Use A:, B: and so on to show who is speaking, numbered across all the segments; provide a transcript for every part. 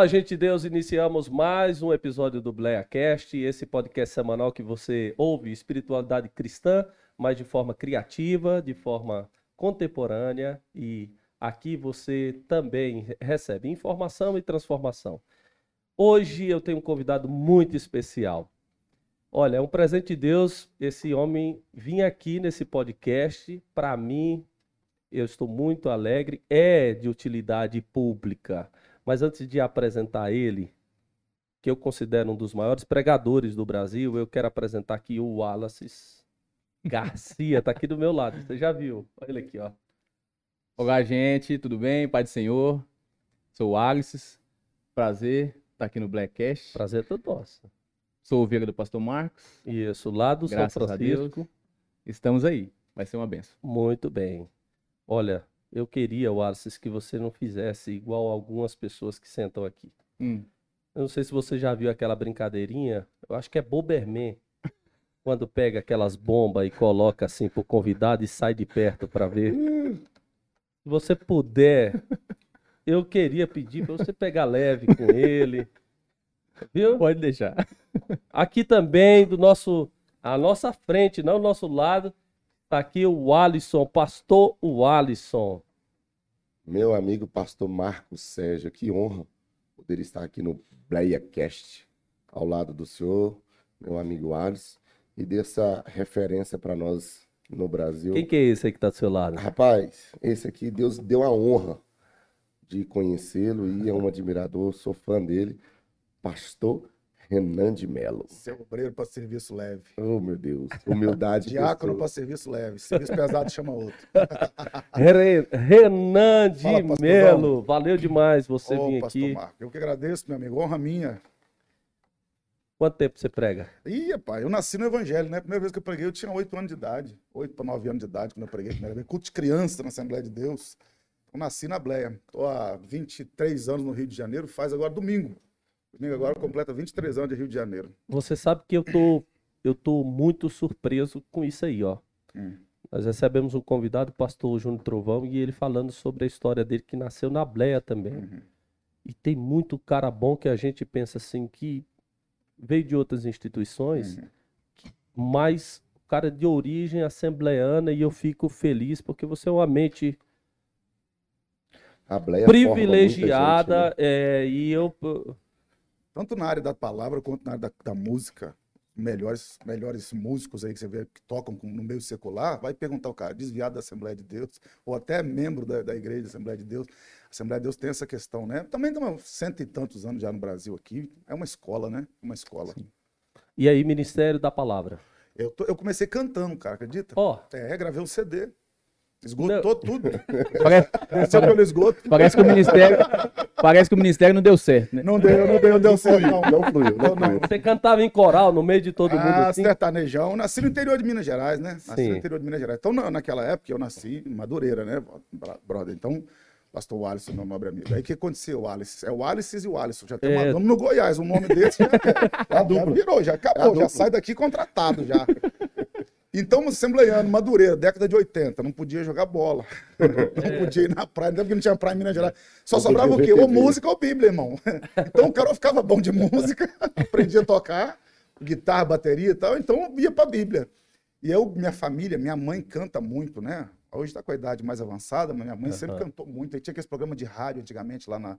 A: Olá, gente de Deus. Iniciamos mais um episódio do BleaCast, esse podcast semanal que você ouve espiritualidade cristã, mas de forma criativa, de forma contemporânea e aqui você também recebe informação e transformação. Hoje eu tenho um convidado muito especial. Olha, é um presente de Deus esse homem vir aqui nesse podcast. Para mim, eu estou muito alegre, é de utilidade pública. Mas antes de apresentar ele, que eu considero um dos maiores pregadores do Brasil, eu quero apresentar aqui o Wallace Garcia, tá aqui do meu lado. Você já viu? Olha ele aqui, ó.
B: Olá, gente, tudo bem? Pai do Senhor. Sou o Alice. Prazer estar tá aqui no Blackcast.
A: Prazer é todo nosso.
B: Sou ovelha do pastor Marcos.
A: Isso, lá do
B: Graças
A: São Francisco.
B: Estamos aí. Vai ser uma benção.
A: Muito bem. Olha, eu queria, Wallace, que você não fizesse igual algumas pessoas que sentam aqui.
B: Hum.
A: Eu não sei se você já viu aquela brincadeirinha. Eu acho que é Boberman. Quando pega aquelas bombas e coloca assim pro convidado e sai de perto para ver. Se você puder, eu queria pedir para você pegar leve com ele. Viu?
B: Pode deixar.
A: Aqui também, do nosso, à nossa frente, não ao nosso lado, está aqui o Alisson, pastor o Alisson.
C: Meu amigo pastor Marcos Sérgio, que honra poder estar aqui no BleiaCast, ao lado do senhor, meu amigo Alisson, e dessa referência para nós no Brasil.
A: Quem que é esse aí que está do seu lado?
C: Rapaz, esse aqui, Deus deu a honra de conhecê-lo e é um admirador, sou fã dele. Pastor Renan de Melo.
D: Seu obreiro para serviço leve.
C: Oh, meu Deus. Humildade.
D: Diácono para serviço leve. Serviço pesado chama outro.
A: Renan de Fala, Melo. Valeu demais você oh, vir aqui.
D: Marco. Eu que agradeço, meu amigo. Honra minha.
A: Quanto tempo você prega?
D: Ih, pai, eu nasci no Evangelho, né? Primeira vez que eu preguei, eu tinha oito anos de idade. Oito para nove anos de idade, quando eu preguei a primeira vez. Culto de criança na Assembleia de Deus. Eu nasci na Bleia. Estou há 23 anos no Rio de Janeiro, faz agora domingo. Domingo agora completa 23 anos de Rio de Janeiro.
A: Você sabe que eu tô, eu tô muito surpreso com isso aí, ó.
D: Hum.
A: Nós recebemos um convidado, o pastor Júnior Trovão, e ele falando sobre a história dele, que nasceu na Bleia também.
D: Uhum.
A: E tem muito cara bom que a gente pensa assim, que veio de outras instituições,
D: uhum.
A: mas o cara é de origem assembleana, e eu fico feliz, porque você é uma mente privilegiada, gente, né? é, e eu
D: tanto na área da palavra quanto na área da, da música, melhores, melhores músicos aí que você vê que tocam no meio secular, vai perguntar o cara, desviado da Assembleia de Deus, ou até membro da, da igreja da Assembleia de Deus. A Assembleia de Deus tem essa questão, né? Também estamos cento e tantos anos já no Brasil aqui, é uma escola, né? Uma escola. Sim.
A: E aí, Ministério da Palavra?
D: Eu, tô, eu comecei cantando, cara, acredita?
A: Ó. Oh.
D: É, gravei um CD. Esgotou não. tudo.
B: Parece,
D: Desceu pelo esgoto.
B: Parece que o Ministério, parece que o ministério não deu certo. Né?
D: Não deu, não deu, não deu certo. Não,
C: não fluiu. Não,
A: não. Você cantava em coral no meio de todo mundo
D: ah,
A: assim?
D: sertanejão. Nasci no interior de Minas Gerais, né? Nasci
A: Sim.
D: no interior de Minas Gerais. Então, naquela época, eu nasci em Madureira, né, brother? Então, pastor Alisson, meu nobre amigo. Aí o que aconteceu, Alice? É o Alice e o Alisson. Já tem é. uma no Goiás, um nome desse já, já, já virou, já acabou, já sai daqui contratado já. Então, assembleiano, Madureira, década de 80, não podia jogar bola. Não podia ir na praia, porque não tinha praia em Minas Gerais. Só não sobrava o quê? Ou música ou Bíblia, irmão. Então o cara ficava bom de música, aprendia a tocar, guitarra, bateria e tal, então ia pra Bíblia. E eu, minha família, minha mãe canta muito, né? Hoje está com a idade mais avançada, mas minha mãe uhum. sempre cantou muito. Aí tinha aquele programa de rádio antigamente lá na,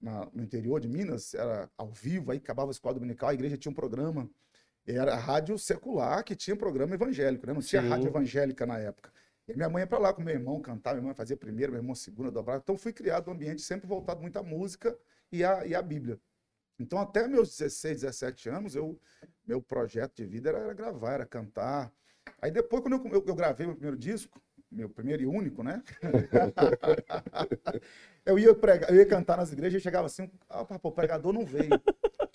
D: na, no interior de Minas, era ao vivo, aí acabava a escola dominical, a igreja tinha um programa era a rádio secular que tinha programa evangélico, né? Não tinha Sim. rádio evangélica na época. E minha mãe ia para lá com meu irmão cantar, minha mãe fazia primeira, meu irmão segunda, dobrava. Então fui criado um ambiente sempre voltado muito à música e à, e à Bíblia. Então até meus 16, 17 anos, eu, meu projeto de vida era, era gravar, era cantar. Aí depois, quando eu, eu, eu gravei meu primeiro disco, meu primeiro e único, né? eu, ia eu ia cantar nas igrejas e chegava assim, ah, o pregador não veio.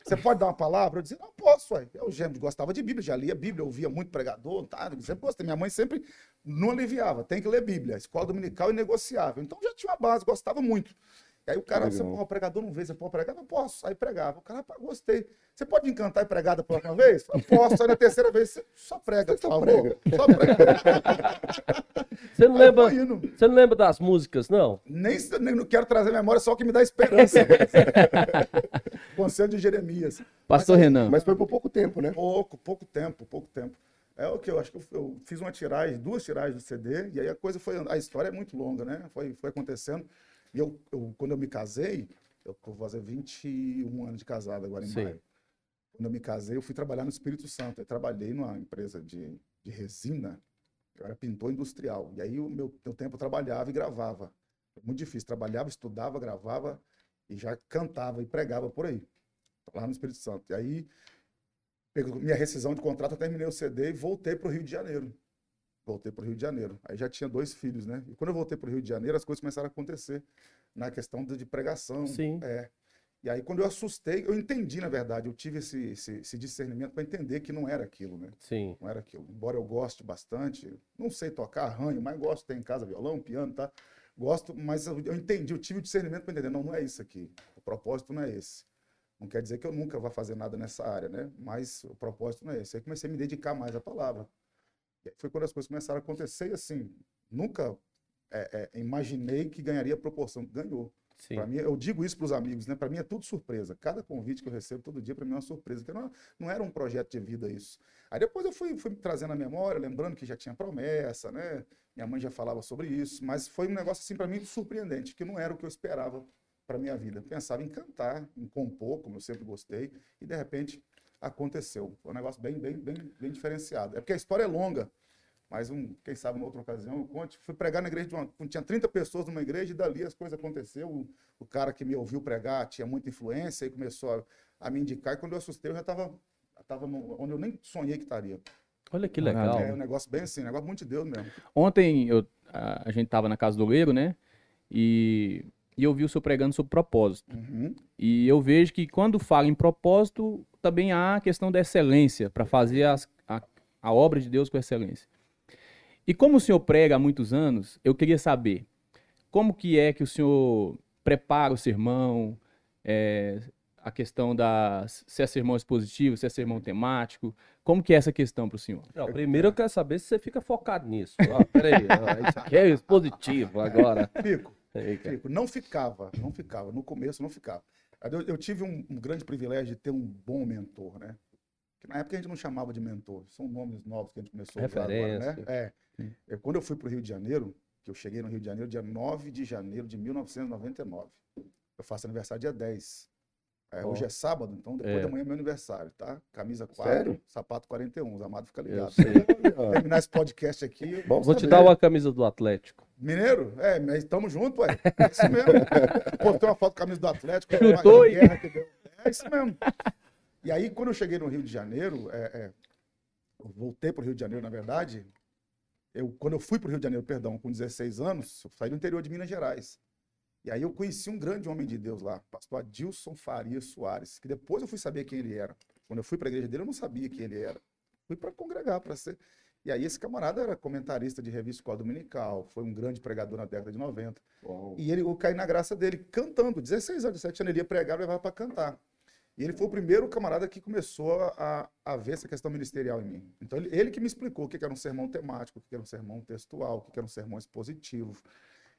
D: Você pode dar uma palavra? Eu dizia, não posso, ué. Eu já gostava de Bíblia, já lia Bíblia, ouvia muito pregador, tá? Eu sempre. Minha mãe sempre não aliviava, tem que ler Bíblia, escola dominical e negociável. Então já tinha uma base, gostava muito. E aí o cara, você, pô, o pregador não vê, você pode pregar? Não posso. Aí pregava. O cara, rapaz, gostei. Você pode me cantar e pregar da próxima vez? Eu posso. Aí na terceira vez, você só prega, por
C: Só
D: favor.
C: prega.
D: Só prega.
A: Você não
D: Aí
A: lembra, você não lembra das músicas, não?
D: Nem, nem não quero trazer memória, só o que me dá esperança. Conselho de Jeremias.
B: Pastor
D: Mas aí-
B: Renan,
C: Mas foi por pouco tempo, né?
D: Pouco, pouco tempo, pouco tempo. É o que eu acho que eu, eu fiz uma tiragem, duas tiragens do CD, e aí a coisa foi. A história é muito longa, né? Foi, foi acontecendo. E eu, eu, quando eu me casei, eu vou fazer 21 anos de casado agora em
A: Sim.
D: maio. Quando eu me casei, eu fui trabalhar no Espírito Santo. Eu trabalhei numa empresa de, de resina, eu era pintor industrial. E aí o meu, meu tempo eu trabalhava e gravava. Muito difícil. Trabalhava, estudava, gravava e já cantava e pregava por aí. Lá no Espírito Santo. E aí, minha rescisão de contrato, eu terminei o CD e voltei para o Rio de Janeiro. Voltei para o Rio de Janeiro. Aí já tinha dois filhos, né? E quando eu voltei para o Rio de Janeiro, as coisas começaram a acontecer na questão de, de pregação.
A: Sim.
D: É. E aí, quando eu assustei, eu entendi, na verdade, eu tive esse, esse, esse discernimento para entender que não era aquilo, né?
A: Sim.
D: Não era aquilo. Embora eu goste bastante, não sei tocar, arranho, mas gosto, tem em casa violão, piano, tá? Gosto, mas eu, eu entendi, eu tive o discernimento para entender, não, não é isso aqui. O propósito não é esse. Não quer dizer que eu nunca vá fazer nada nessa área, né? Mas o propósito não é esse. Aí comecei a me dedicar mais à palavra. Foi quando as coisas começaram a acontecer e assim, nunca é, é, imaginei que ganharia a proporção ganhou. Para mim, eu digo isso para os amigos, né? Para mim é tudo surpresa. Cada convite que eu recebo todo dia, para mim é uma surpresa. Porque não, não era um projeto de vida isso. Aí depois eu fui, fui trazendo a memória, lembrando que já tinha promessa, né? Minha mãe já falava sobre isso, mas foi um negócio assim para mim surpreendente, que não era o que eu esperava para minha vida. Eu pensava em cantar, em compor, como eu sempre gostei, e de repente aconteceu. Foi um negócio bem, bem, bem, bem diferenciado. É porque a história é longa, mas um, quem sabe, numa outra ocasião, eu conte. Fui pregar na igreja de uma. Tinha 30 pessoas numa igreja e dali as coisas aconteceram. O, o cara que me ouviu pregar tinha muita influência e começou a, a me indicar. E quando eu assustei, eu já estava tava onde eu nem sonhei que estaria.
A: Olha que legal.
D: É um negócio bem assim, um negócio muito de Deus mesmo.
B: ontem eu- a, a gente tava na casa do Leiro, né? E, e eu vi o senhor pregando sobre propósito.
D: Uhum.
B: E eu vejo que quando fala em propósito, também há a questão da excelência, para fazer as- a, a obra de Deus com excelência. E como o senhor prega há muitos anos, eu queria saber como que é que o senhor prepara o sermão, é, a questão da se é sermão expositivo, se é sermão temático, como que é essa questão para o senhor?
A: Não, primeiro eu quero saber se você fica focado nisso. Ó, peraí, ó, isso aqui é expositivo agora.
D: Fico. Fico. Não ficava, não ficava. No começo não ficava. Eu, tive um, um grande privilégio de ter um bom mentor, né? Que na época a gente não chamava de mentor, são nomes novos que a gente começou a usar agora, né? É. Eu- Quando eu fui para o Rio de Janeiro, que eu cheguei no Rio de Janeiro dia 9 de janeiro de 1999. Eu faço aniversário dia 10. É. Hoje é sábado, então depois
A: É.
D: da manhã é meu aniversário, tá? Camisa 4,
C: Sério?
D: sapato 41, os amados ficam
A: Eu
D: ligados.
A: sei.
D: Terminar esse podcast aqui,
C: Bom
A: Vou te
C: saber.
A: dar uma camisa do Atlético.
D: Mineiro? É, mas estamos juntos, ué. É isso mesmo. Postei uma foto com a camisa do Atlético.
B: Chutou
D: uma
B: e-
D: guerra que deu. É isso mesmo. E aí, quando eu cheguei no Rio de Janeiro, é, é, eu voltei para o Rio de Janeiro, na verdade, eu, quando eu fui para o Rio de Janeiro, perdão, com 16 anos, eu saí do interior de Minas Gerais. E aí eu conheci um grande homem de Deus lá, pastor Adilson Faria Soares, que depois eu fui saber quem ele era. Quando eu fui para a igreja dele, eu não sabia quem ele era. Fui para congregar, para ser. E aí esse camarada era comentarista de revista Escola Dominical, foi um grande pregador na década de 90.
C: Bom.
D: E ele, eu caí na graça dele, cantando. 16 anos, 17 anos, ele ia pregar, levava para cantar. E ele foi o primeiro camarada que começou a, a ver essa questão ministerial em mim. Então, ele, ele que me explicou o que era um sermão temático, o que era um sermão textual, o que era um sermão expositivo.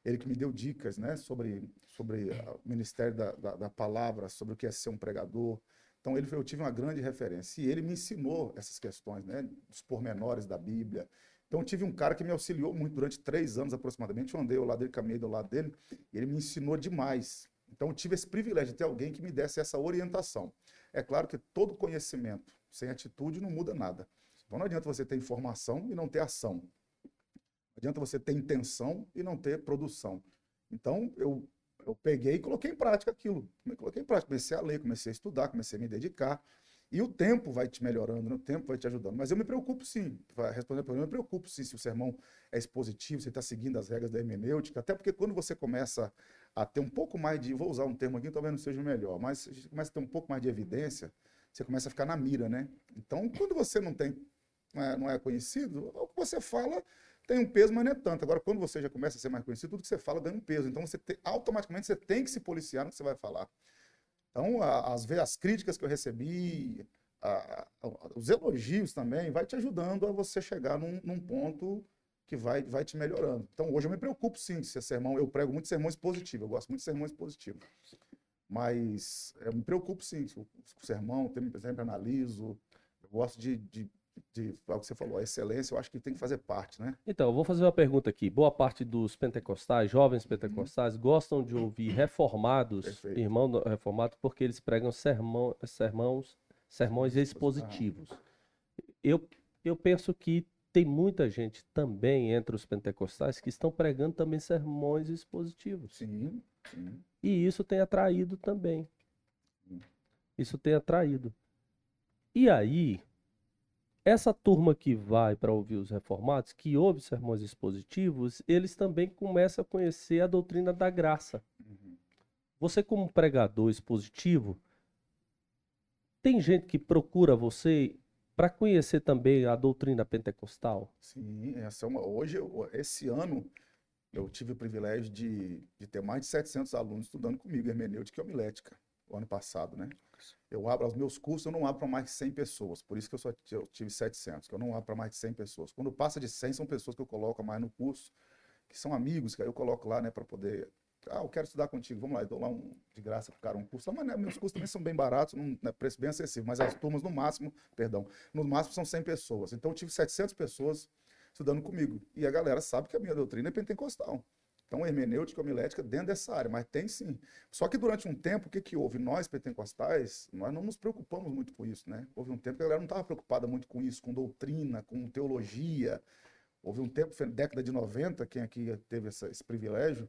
D: Ele que me deu dicas né, sobre, sobre o ministério da, da, da palavra, sobre o que é ser um pregador. Então, ele, eu tive uma grande referência. E ele me ensinou essas questões, né, dos pormenores da Bíblia. Então, tive um cara que me auxiliou muito durante três anos aproximadamente. Eu andei ao lado dele, caminhei do lado dele, e ele me ensinou demais. Então, tive esse privilégio de ter alguém que me desse essa orientação. É claro que todo conhecimento sem atitude não muda nada. Então, não adianta você ter informação e não ter ação. Não adianta você ter intenção e não ter produção. Então, eu, eu peguei e coloquei em prática aquilo. Eu Coloquei em prática, comecei a ler, comecei a estudar, comecei a me dedicar. E o tempo vai te melhorando, né? o tempo vai te ajudando. Mas eu me preocupo sim, para responder a pergunta, eu me preocupo sim se o sermão é expositivo, se está seguindo as regras da hermenêutica, até porque quando você começa a ter um pouco mais de, vou usar um termo aqui, talvez não seja o melhor, mas começa a ter um pouco mais de evidência, você começa a ficar na mira, né? Então, quando você não tem, não é, não é conhecido, o que você fala tem um peso, mas não é tanto. Agora, quando você já começa a ser mais conhecido, tudo que você fala ganha um peso. Então, você te, automaticamente você tem que se policiar no que você vai falar. Então, às vezes, as críticas que eu recebi, a- a- os elogios também, vai te ajudando a você chegar num, num ponto que vai, vai te melhorando. Então, hoje eu me preocupo sim se é sermão. Eu prego muito sermões positivos, eu gosto muito de sermões positivos. Mas eu me preocupo sim com sermão, sempre, sempre analiso. Eu gosto de, de, de, é o que você falou, a excelência, eu acho que tem que fazer parte, né?
A: Então, eu vou fazer uma pergunta aqui. Boa parte dos pentecostais, jovens pentecostais, gostam de ouvir reformados,
D: Perfeito.
A: irmão do- reformado, porque eles pregam sermão, sermãos, sermões expositivos. Eu, eu penso que tem muita gente também entre os pentecostais que estão pregando também sermões expositivos.
D: Sim, sim.
A: E isso tem atraído também. Isso tem atraído. E aí, essa turma que vai para ouvir os reformados, que ouve sermões expositivos, eles também começam a conhecer a doutrina da graça.
D: Uhum.
A: Você, como pregador expositivo, tem gente que procura você para conhecer também a doutrina pentecostal?
D: Sim, essa é uma, hoje, esse ano, eu tive o privilégio de, de ter mais de 700 alunos estudando comigo hermenêutica e homilética, o ano passado, né? Eu abro, os meus cursos eu não abro para mais de 100 pessoas, por isso que eu só eu tive 700, que eu não abro para mais de 100 pessoas. Quando passa de 100, são pessoas que eu coloco mais no curso, que são amigos, que aí eu coloco lá, né, para poder... Ah, eu quero estudar contigo, vamos lá, eu dou lá um, de graça pro cara um curso. Mas né, meus cursos também são bem baratos, não, né, preço bem acessível, mas as turmas no máximo, perdão, no máximo são 100 pessoas. Então eu tive 700 pessoas estudando comigo. E a galera sabe que a minha doutrina é pentecostal. Então, hermenêutica, homilética, dentro dessa área, mas tem sim. Só que durante um tempo, o que, que houve? Nós, pentecostais, nós não nos preocupamos muito com isso, né? Houve um tempo que a galera não estava preocupada muito com isso, com doutrina, com teologia. Houve um tempo, década de 90, quem aqui teve essa- esse privilégio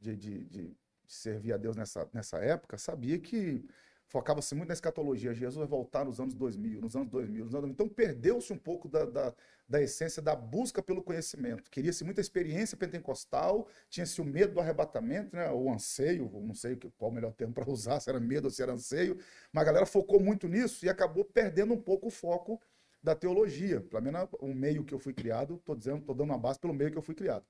D: de, de, de- de servir a Deus nessa, nessa época, sabia que focava-se muito na escatologia. Jesus vai voltar nos anos 2000, nos anos 2000. Nos anos 2000. Então, perdeu-se um pouco da, da, da essência da busca pelo conhecimento. Queria-se muita experiência pentecostal, tinha-se o medo do arrebatamento, né? o anseio, não sei qual o melhor termo para usar, se era medo ou se era anseio, mas a galera focou muito nisso e acabou perdendo um pouco o foco da teologia. Pelo menos o meio que eu fui criado, estou dizendo, estou dando uma base pelo meio que eu fui criado.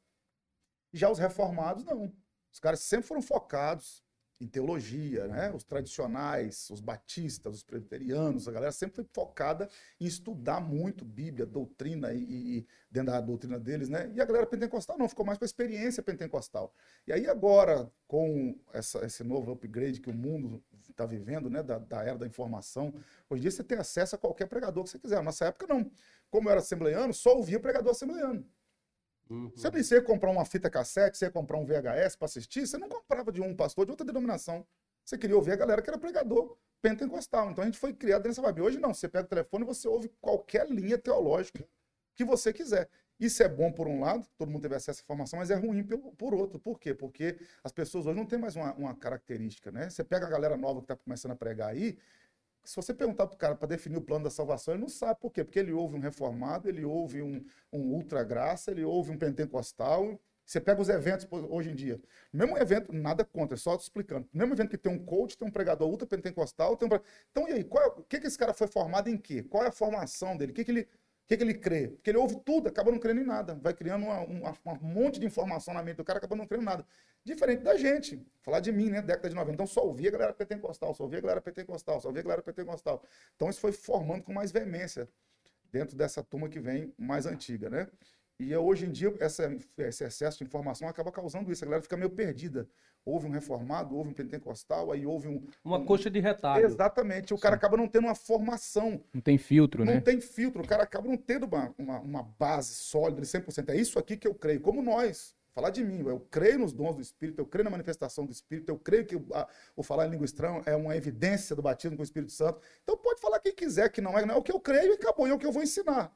D: Já os reformados, não. Os caras sempre foram focados em teologia, né? Os tradicionais, os batistas, os presbiterianos, a galera sempre foi focada em estudar muito Bíblia, doutrina e, e- dentro da doutrina deles, né? E a galera pentecostal não, ficou mais com a experiência pentecostal. E aí agora, com essa- esse novo upgrade que o mundo está vivendo, né? Da, da era da informação, hoje em dia você tem acesso a qualquer pregador que você quiser. Nessa época não. Como eu era assembleiano, só ouvia pregador assembleiano. Você não ia comprar uma fita cassete, você ia comprar um VHS para assistir, você não comprava de um pastor de outra denominação. Você queria ouvir a galera que era pregador pentecostal. Então a gente foi criado nessa vibe. Hoje não, você pega o telefone e você ouve qualquer linha teológica que você quiser. Isso é bom por um lado, todo mundo teve acesso à informação, mas é ruim pelo, por outro. Por quê? Porque as pessoas hoje não têm mais uma, uma característica, né? Você pega a galera nova que está começando a pregar aí, se você perguntar para o cara para definir o plano da salvação, ele não sabe por quê. Porque ele ouve um reformado, ele ouve um, um ultra graça, ele ouve um pentecostal. Você pega os eventos hoje em dia. Mesmo evento, nada contra, é só te explicando. Mesmo evento que tem um coach, tem um pregador ultra pentecostal, tem um... Então, e aí, qual é- o que, que esse cara foi formado em quê? Qual é a formação dele? O que, que ele. Que, que ele crê? Porque ele ouve tudo, acaba não crendo em nada. Vai criando uma- uma- um monte de informação na mente do cara, acaba não crendo em nada. Diferente da gente. Falar de mim, né? Década de 90. Então só ouvia a galera pentecostal, só ouvia a galera pentecostal, só ouvia a galera pentecostal. Então isso foi formando com mais veemência dentro dessa turma que vem mais antiga, né? E hoje em dia, essa- esse excesso de informação acaba causando isso. A galera fica meio perdida. Houve um reformado, houve um pentecostal, aí houve um.
A: Uma coxa de retalho.
D: Exatamente. O cara acaba não tendo uma formação
B: Não tem filtro,
D: não
B: né?
D: tem filtro, o cara acaba não tendo uma, uma, uma base sólida de 100%. É isso aqui que eu creio, como nós. Falar de mim, eu creio nos dons do Espírito, eu creio na manifestação do Espírito, eu creio que o, a- o falar em língua estranha é uma evidência do batismo com o Espírito Santo. Então pode falar quem quiser que não é, não é o que eu creio e acabou, é o que eu vou ensinar.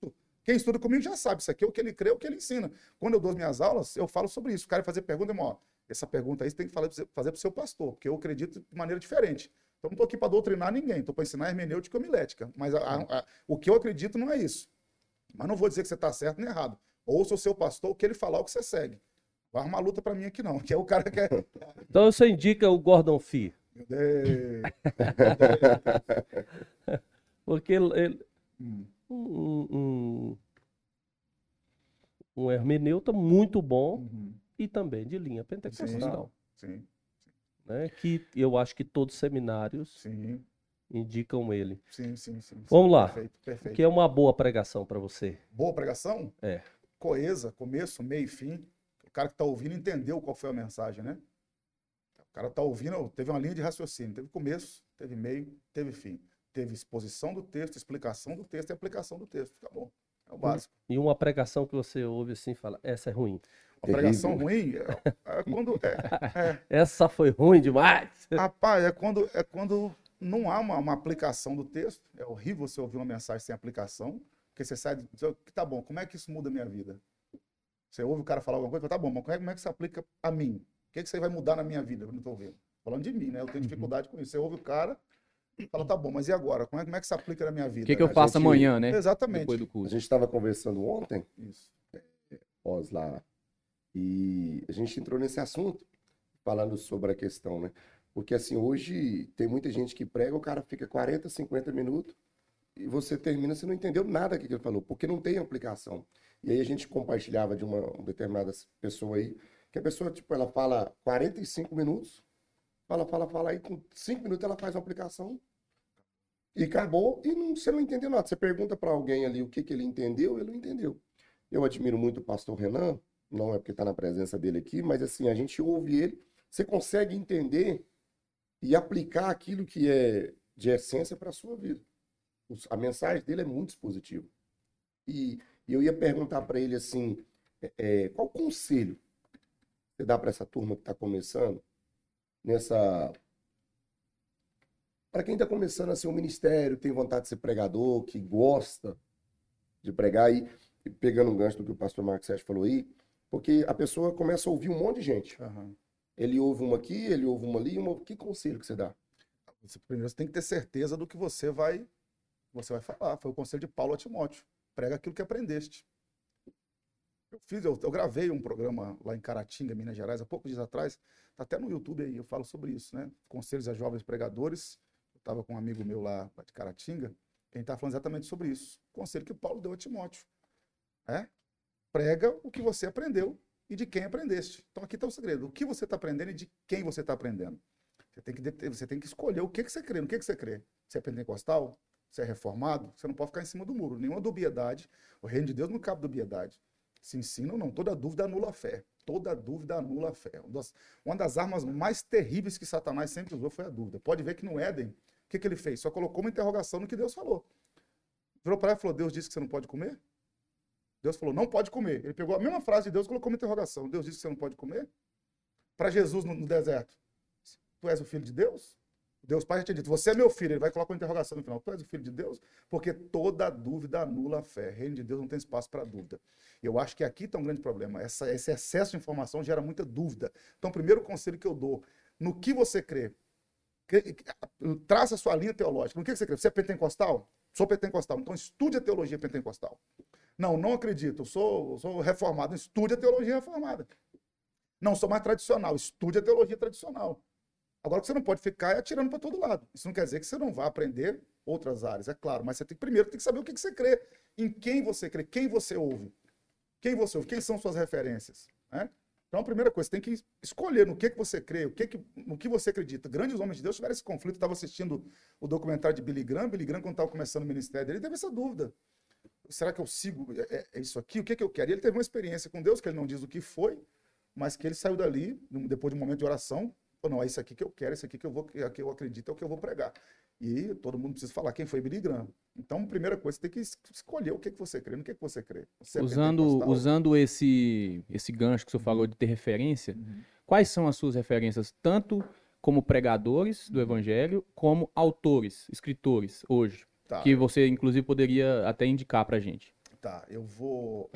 D: Pronto. Quem estuda comigo já sabe, isso aqui é o que ele crê, é o que ele ensina. Quando eu dou as minhas aulas, eu falo sobre isso. O cara vai fazer pergunta, irmão, ó, essa pergunta aí você tem que fazer para o seu pastor, porque eu acredito de maneira diferente. Então, não estou aqui para doutrinar ninguém, estou para ensinar hermenêutica e homilética. Mas a- a- a- o que eu acredito não é isso. Mas não vou dizer que você está certo nem errado. Ouça o seu pastor, o que ele falar, o que você segue. Vai arrumar luta para mim aqui não, que é o cara que é...
A: Então você indica o Gordon Fee.
D: Meu Deus.
A: Porque ele, ele-
D: Hum.
A: um, um- um hermeneuta muito bom
D: Uhum.
A: E também de linha pentecostal.
D: Sim,
A: Né? Que eu acho que todos os seminários
D: sim,
A: indicam ele.
D: sim, sim, sim.
A: Vamos lá.
D: Perfeito,
A: O
D: perfeito.
A: que é uma boa pregação para você?
D: Boa pregação?
A: É.
D: Coesa, começo, meio e fim. O cara que está ouvindo entendeu qual foi a mensagem, né? O cara está ouvindo, teve uma linha de raciocínio. Teve começo, teve meio, teve fim. Teve exposição do texto, explicação do texto e aplicação do texto. Tá bom. É o básico.
A: E uma pregação que você ouve assim e fala, essa é ruim.
D: A pregação ruim é, é quando. É,
A: Essa foi ruim demais.
D: é, rapaz, é quando, é quando não há uma, uma aplicação do texto. É horrível você ouvir uma mensagem sem aplicação. Porque você sai. diz, Tá bom, como é que isso muda a minha vida? Você ouve o cara falar alguma coisa, fala, tá bom, mas como é, como é que isso aplica a mim? O que, é que isso aí vai mudar na minha vida? Eu não estou ouvindo. Falando de mim, né? Eu tenho dificuldade com isso. Você ouve o cara e fala, tá bom, mas e agora? Como é, como é que isso aplica na minha vida?
B: O que, que eu
D: A
B: faço
C: gente-
B: amanhã, né?
D: Exatamente.
B: Depois do
C: A
B: curso.
C: gente estava conversando ontem,
D: Isso.
C: pós lá, e a gente entrou nesse assunto, falando sobre a questão, né? Porque assim, hoje tem muita gente que prega, o cara fica 40, 50 minutos e você termina, você não entendeu nada que ele falou, porque não tem aplicação. E aí a gente compartilhava de uma, uma determinada pessoa aí, que a pessoa, tipo, ela fala 45 minutos, fala, fala, fala, aí com 5 minutos ela faz uma aplicação e acabou, e não, você não entendeu nada. Você pergunta para alguém ali o que, que ele entendeu, ele não entendeu. Eu admiro muito o pastor Renan, não é porque está na presença dele aqui, mas assim, a gente ouve ele, você consegue entender e aplicar aquilo que é de essência para a sua vida. A mensagem dele é muito expositiva. E, e eu ia perguntar para ele assim, é, é, qual conselho você dá para essa turma que está começando nessa para quem está começando assim um ministério, tem vontade de ser pregador, que gosta de pregar e e pegando um gancho do que o pastor Marcos Sérgio falou aí, porque a pessoa começa a ouvir um monte de gente.
D: Aham.
C: Ele ouve uma aqui, ele ouve uma ali, uma... que conselho que você dá?
D: Você, primeiro você tem que ter certeza do que você vai você vai falar. Foi o conselho de Paulo a Timóteo. Prega aquilo que aprendeste. Eu fiz, eu, eu gravei um programa lá em Caratinga, Minas Gerais, há poucos dias atrás. Tá até no YouTube aí, eu falo sobre isso, né? Conselhos a jovens pregadores. Eu estava com um amigo meu lá lá de Caratinga, quem está falando exatamente sobre isso. Conselho que Paulo deu a Timóteo. É? Prega o que você aprendeu e de quem aprendeste. Então aqui está o segredo. O que você está aprendendo e de quem você está aprendendo. Você tem que, você tem que escolher o que, que você crê. No que, que você crê? Você é pentecostal? Você é reformado? Você não pode ficar em cima do muro. Nenhuma dubiedade. O reino de Deus não cabe dubiedade. Se ensina ou não. Toda dúvida anula a fé. Toda dúvida anula a fé. Uma das, uma das armas mais terríveis que Satanás sempre usou foi a dúvida. Pode ver que no Éden, o que, que ele fez? Só colocou uma interrogação no que Deus falou. Virou para ela e falou: Deus disse que você não pode comer? Deus falou: não pode comer. Ele pegou a mesma frase de Deus e colocou uma interrogação. Deus disse que você não pode comer? Para Jesus no, no deserto. Tu és o filho de Deus? Deus Pai já tinha dito, você é meu filho. Ele vai colocar uma interrogação no final. Tu és o filho de Deus? Porque toda dúvida anula a fé. Reino de Deus não tem espaço para dúvida. Eu acho que aqui está um grande problema. Essa- esse excesso de informação gera muita dúvida. Então, o primeiro conselho que eu dou, no que você crê, traça a sua linha teológica. No que você crê? Você é pentecostal? Sou pentecostal. Então, estude a teologia pentecostal. Não, não acredito. Eu sou, sou reformado. Estude a teologia reformada. Não, sou mais tradicional. Estude a teologia tradicional. Agora, que você não pode ficar é atirando para todo lado. Isso não quer dizer que você não vá aprender outras áreas, é claro. Mas você tem, primeiro tem que saber o que que você crê, em quem você crê, quem você ouve. Quem você ouve, quem são suas referências. Né? Então, a primeira coisa, você tem que escolher no que, que você crê, o que que, no que você acredita. Grandes homens de Deus tiveram esse conflito. Eu estava assistindo o documentário de Billy Graham. Billy Graham, quando estava começando o ministério dele, teve essa dúvida. Será que eu sigo é, é- é isso aqui? O que, que eu quero? E ele teve uma experiência com Deus, que ele não diz o que foi, mas que ele saiu dali, depois de um momento de oração, falou, não, é isso aqui que eu quero, é isso aqui que eu, vou, é que eu acredito, é o que eu vou pregar. E todo mundo precisa falar quem foi Billy Graham. Então, primeira coisa, você tem que es- escolher o que, que você crê, no que, que você crê. Você é
B: Usando,
D: pentecostal?
B: usando esse, esse gancho que você falou de ter referência,
D: Uhum.
B: quais são as suas referências, tanto como pregadores do evangelho, como autores, escritores, hoje?
D: Tá,
B: Que você, inclusive, poderia até indicar pra gente.
D: tá, eu vou...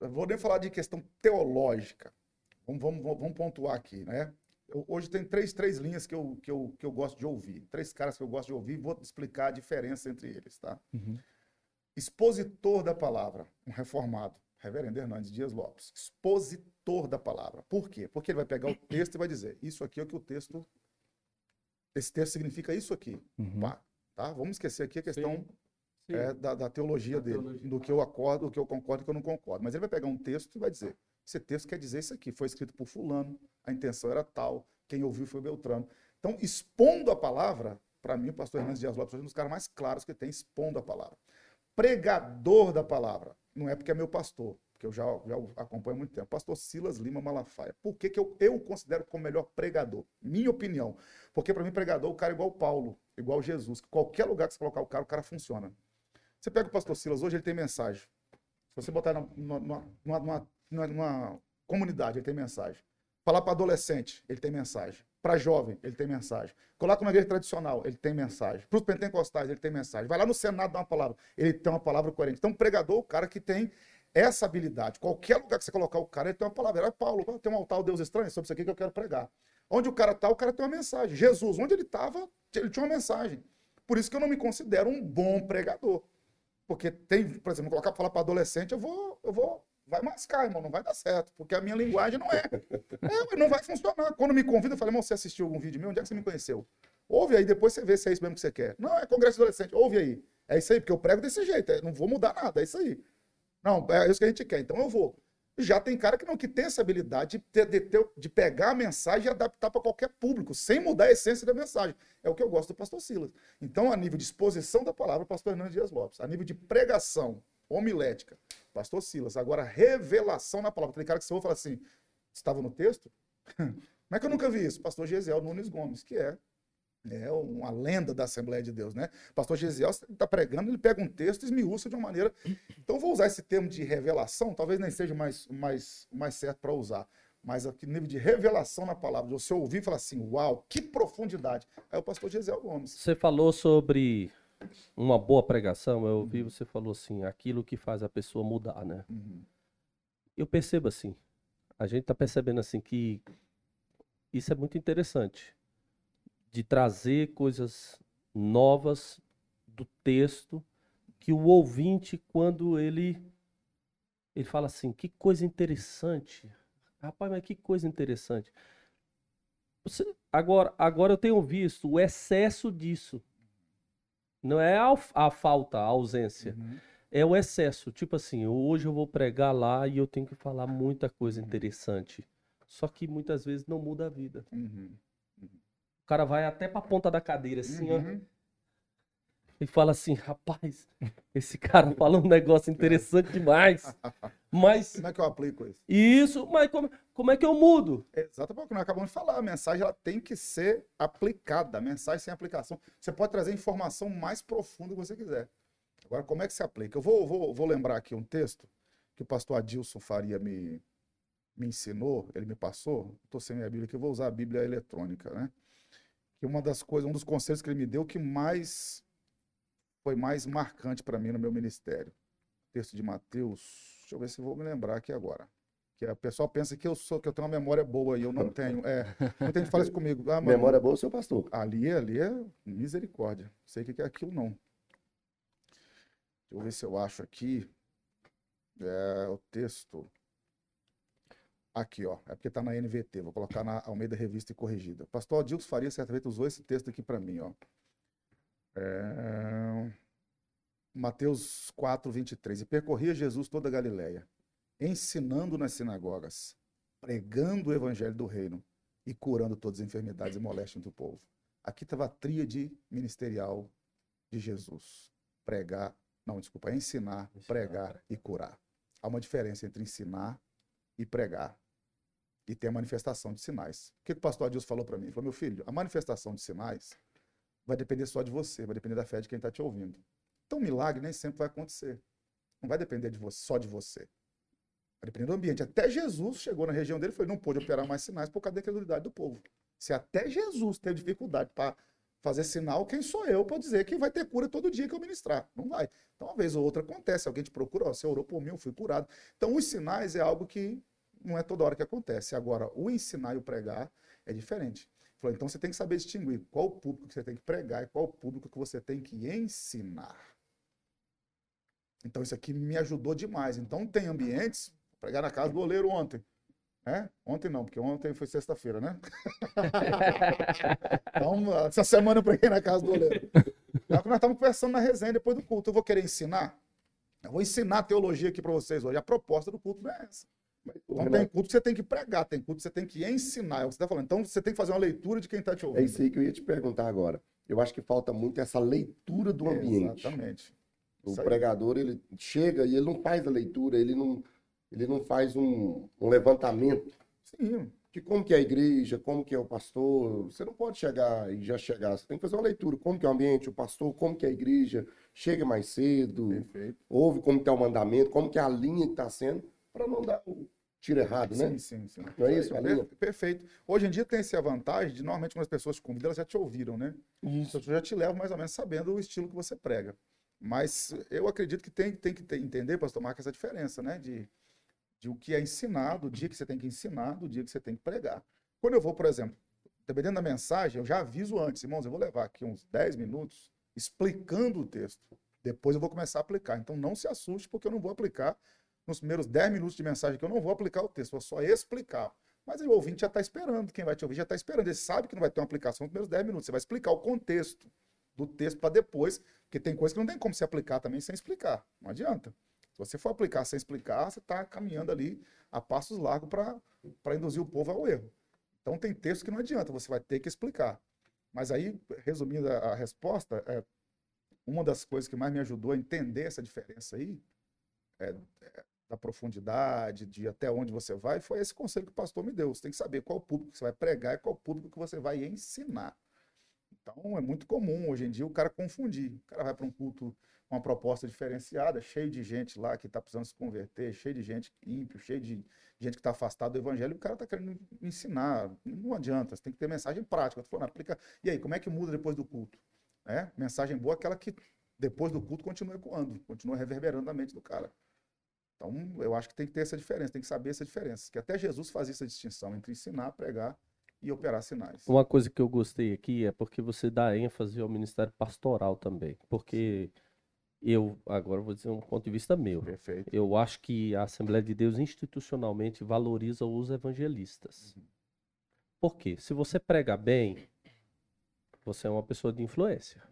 D: Eu vou nem falar de questão teológica. Vamos, vamos, vamos pontuar aqui, né? Eu- hoje tem três, três linhas que eu, que, eu, que eu gosto de ouvir. Três caras que eu gosto de ouvir. Vou explicar a diferença entre eles, tá?
B: Uhum.
D: expositor da palavra, um reformado, reverendo Hernandes Dias Lopes, expositor da palavra. Por quê? Porque ele vai pegar o texto e vai dizer, isso aqui é o que o texto, esse texto significa isso aqui.
B: Uhum.
D: Pá, tá? Vamos esquecer aqui a questão é, da, da, teologia da dele, teologia. do que eu acordo, do que eu concordo e do que eu não concordo. Mas ele vai pegar um texto e vai dizer: esse texto quer dizer isso aqui, foi escrito por fulano, a intenção era tal, quem ouviu foi Beltrano. Então, expondo a palavra, para mim, o pastor Hernandes Dias Lopes é um dos caras mais claros que tem, expondo a palavra. Pregador da palavra, não é porque é meu pastor, porque eu já, já acompanho há muito tempo. Pastor Silas Lima Malafaia. Por que, que eu, eu considero como melhor pregador? Minha opinião. Porque para mim, pregador, o cara é igual Paulo, igual Jesus. Qualquer lugar que você colocar o cara, o cara funciona. Você pega o pastor Silas hoje, ele tem mensagem. Se você botar numa, numa, numa comunidade, ele tem mensagem. Falar para adolescente, ele tem mensagem. Para jovem, ele tem mensagem. Coloca uma igreja tradicional, ele tem mensagem. Para os pentecostais, ele tem mensagem. Vai lá no Senado dar uma palavra, ele tem uma palavra coerente. Então, pregador, o cara que tem essa habilidade. Qualquer lugar que você colocar o cara, ele tem uma palavra. É Paulo, tem um altar ao Deus estranho, sobre isso aqui que eu quero pregar. Onde o cara está, o cara tem uma mensagem. Jesus, onde ele estava, ele tinha uma mensagem. Por isso que eu não me considero um bom pregador. Porque tem, por exemplo, colocar para falar para adolescente, eu vou, eu vou, vai mascar, irmão, não vai dar certo, porque a minha linguagem não é. é não vai funcionar. Quando me convida, eu falo, irmão, você assistiu algum vídeo meu? Onde é que você me conheceu? Ouve aí, depois você vê se é isso mesmo que você quer. Não, é congresso adolescente, ouve aí. É isso aí, porque eu prego desse jeito, é, não vou mudar nada, é isso aí. Não, é isso que a gente quer, então eu vou. Já tem cara que não que tem essa habilidade de, ter, de, ter, de pegar a mensagem e adaptar para qualquer público, sem mudar a essência da mensagem. É o que eu gosto do pastor Silas. Então, a nível de exposição da palavra, pastor Hernandes Dias Lopes. A nível de pregação homilética, pastor Silas. Agora, revelação na palavra. Tem cara que você ouve e fala assim, estava no texto? Como é que eu nunca vi isso? Pastor Gesiel Nunes Gomes, que é é uma lenda da Assembleia de Deus, né? O pastor Gesiel está pregando, ele pega um texto e esmiuça de uma maneira. Então, vou usar esse termo de revelação, talvez nem seja mais, mais, mais certo para usar, mas aqui nível de revelação na palavra, de você ouvir e falar assim: uau, que profundidade. É o pastor Gesiel Gomes.
A: Você falou sobre uma boa pregação, eu ouvi, uhum. você falou assim: aquilo que faz a pessoa mudar, né? Uhum. Eu percebo assim, a gente está percebendo assim que isso é muito interessante de trazer coisas novas do texto que o ouvinte, quando ele ele fala assim, que coisa interessante. Rapaz, mas que coisa interessante. Você, agora, agora eu tenho visto o excesso disso. Não é a, a falta, a ausência. Uhum. É o excesso. Tipo assim, hoje eu vou pregar lá e eu tenho que falar muita coisa interessante. Só que muitas vezes não muda a vida. Uhum cara vai até pra ponta da cadeira, assim, uhum. ó. E fala assim, rapaz, esse cara fala um negócio interessante demais. Mas.
D: Como é que eu aplico isso?
A: Isso, mas como, como é que eu mudo?
D: Exatamente o que nós acabamos de falar. A mensagem ela tem que ser aplicada. A mensagem sem aplicação. Você pode trazer informação mais profunda que você quiser. Agora, como é que se aplica? Eu vou, vou, vou lembrar aqui um texto que o pastor Adilson Faria me, me ensinou, ele me passou. Estou sem minha Bíblia aqui, eu vou usar a Bíblia eletrônica, né? Que uma das coisas, um dos conselhos que ele me deu que mais foi mais marcante para mim no meu ministério. Texto de Mateus, deixa eu ver se vou me lembrar aqui agora. Que o pessoal pensa que eu sou que eu tenho uma memória boa e eu não tenho. É, muita gente fala isso comigo.
C: Ah, mano, memória boa, seu pastor.
D: Ali, ali é misericórdia. Não sei o que é aquilo não. Deixa eu ver se eu acho aqui. É, o texto. Aqui, ó. É porque está na NVT. Vou colocar na Almeida Revista e Corrigida. Pastor Adilson Faria certamente usou esse texto aqui para mim, ó. É... Mateus 4, 23. E percorria Jesus toda a Galileia, ensinando nas sinagogas, pregando o evangelho do reino e curando todas as enfermidades e moléstias do povo. Aqui estava a tríade ministerial de Jesus. Pregar, não, desculpa, ensinar, ensinar pregar e curar. Há uma diferença entre ensinar e pregar. E ter a manifestação de sinais. O que, o pastor Adilson falou para mim? Ele falou, meu filho, a manifestação de sinais vai depender só de você, vai depender da fé de quem está te ouvindo. Então, o milagre nem sempre vai acontecer. Não vai depender de você, só de você. Vai depender do ambiente. Até Jesus chegou na região dele e falou, não pôde operar mais sinais por causa da incredulidade do povo. Se até Jesus teve dificuldade para fazer sinal, quem sou eu para dizer que vai ter cura todo dia que eu ministrar? Não vai. Então, uma vez ou outra acontece, alguém te procura, ó, você orou por mim, eu fui curado. Então, os sinais é algo que não é toda hora que acontece. Agora, o ensinar e o pregar é diferente. Então, você tem que saber distinguir qual o público que você tem que pregar e qual o público que você tem que ensinar. Então, isso aqui me ajudou demais. Então, tem ambientes, pregar na casa do oleiro ontem. É? Ontem não, porque ontem foi sexta-feira, né? então, essa semana eu preguei na casa do oleiro. É o que nós estamos conversando na resenha depois do culto. Eu vou querer ensinar? Eu vou ensinar teologia aqui para vocês hoje. A proposta do culto não é essa. Então tem culto que você tem que pregar, tem culto que você tem que ensinar. É o que você está falando. Então você tem que fazer uma leitura de quem está te ouvindo.
C: É isso aí que eu ia te perguntar agora. Eu acho que falta muito essa leitura do ambiente.
D: Exatamente.
C: O pregador, ele chega e ele não faz a leitura, ele não, ele não faz um, um levantamento
D: Sim.
C: de como que é a igreja, como que é o pastor. Você não pode chegar e já chegar. Você tem que fazer uma leitura. Como que é o ambiente, o pastor, como que é a igreja. Chega mais cedo,
D: Perfeito.
C: ouve como que é o mandamento, como que é a linha que está sendo, para não dar o tiro errado, né?
D: Sim, sim, sim.
C: Não é isso, Alinha?
D: Perfeito. Hoje em dia tem essa vantagem de, normalmente, quando as pessoas te convidam, elas já te ouviram, né? As pessoas já te levam mais ou menos sabendo o estilo que você prega. Mas eu acredito que tem, tem que ter- entender, pastor Marcos, essa diferença, né? De, de o que é ensinado, o dia que você tem que ensinar, do dia que você tem que pregar. Quando eu vou, por exemplo, dependendo da mensagem, eu já aviso antes, irmãos, eu vou levar aqui uns 10 minutos explicando o texto. Depois eu vou começar a aplicar. Então não se assuste, porque eu não vou aplicar nos primeiros 10 minutos de mensagem que eu não vou aplicar o texto, vou só explicar. Mas o ouvinte já está esperando, quem vai te ouvir já está esperando. Ele sabe que não vai ter uma aplicação nos primeiros 10 minutos. Você vai explicar o contexto do texto para depois, porque tem coisa que não tem como se aplicar também sem explicar. Não adianta. Se você for aplicar sem explicar, você está caminhando ali a passos largos para induzir o povo ao erro. Então tem texto que não adianta, você vai ter que explicar. Mas aí, resumindo a, a resposta, é, uma das coisas que mais me ajudou a entender essa diferença aí, é, é, da profundidade, de até onde você vai, foi esse conselho que o pastor me deu. Você tem que saber qual público você vai pregar e qual público que você vai ensinar. Então é muito comum hoje em dia o cara confundir. O cara vai para um culto com uma proposta diferenciada, cheio de gente lá que está precisando se converter, cheio de gente ímpio, cheio de gente que está afastado do evangelho, e o cara está querendo ensinar. Não adianta, você tem que ter mensagem prática. Falando, aplica. E aí, como é que muda depois do culto? É? Mensagem boa é aquela que depois do culto continua ecoando, continua reverberando na mente do cara. Então, eu acho que tem que ter essa diferença, tem que saber essa diferença. Que até Jesus fazia essa distinção entre ensinar, pregar e operar sinais.
A: Uma coisa que eu gostei aqui é porque você dá ênfase ao ministério pastoral também. Porque eu, agora vou dizer um ponto de vista meu.
D: Perfeito.
A: Eu acho que a Assembleia de Deus institucionalmente valoriza os evangelistas. Por quê? Se você prega bem, você é uma pessoa de influência.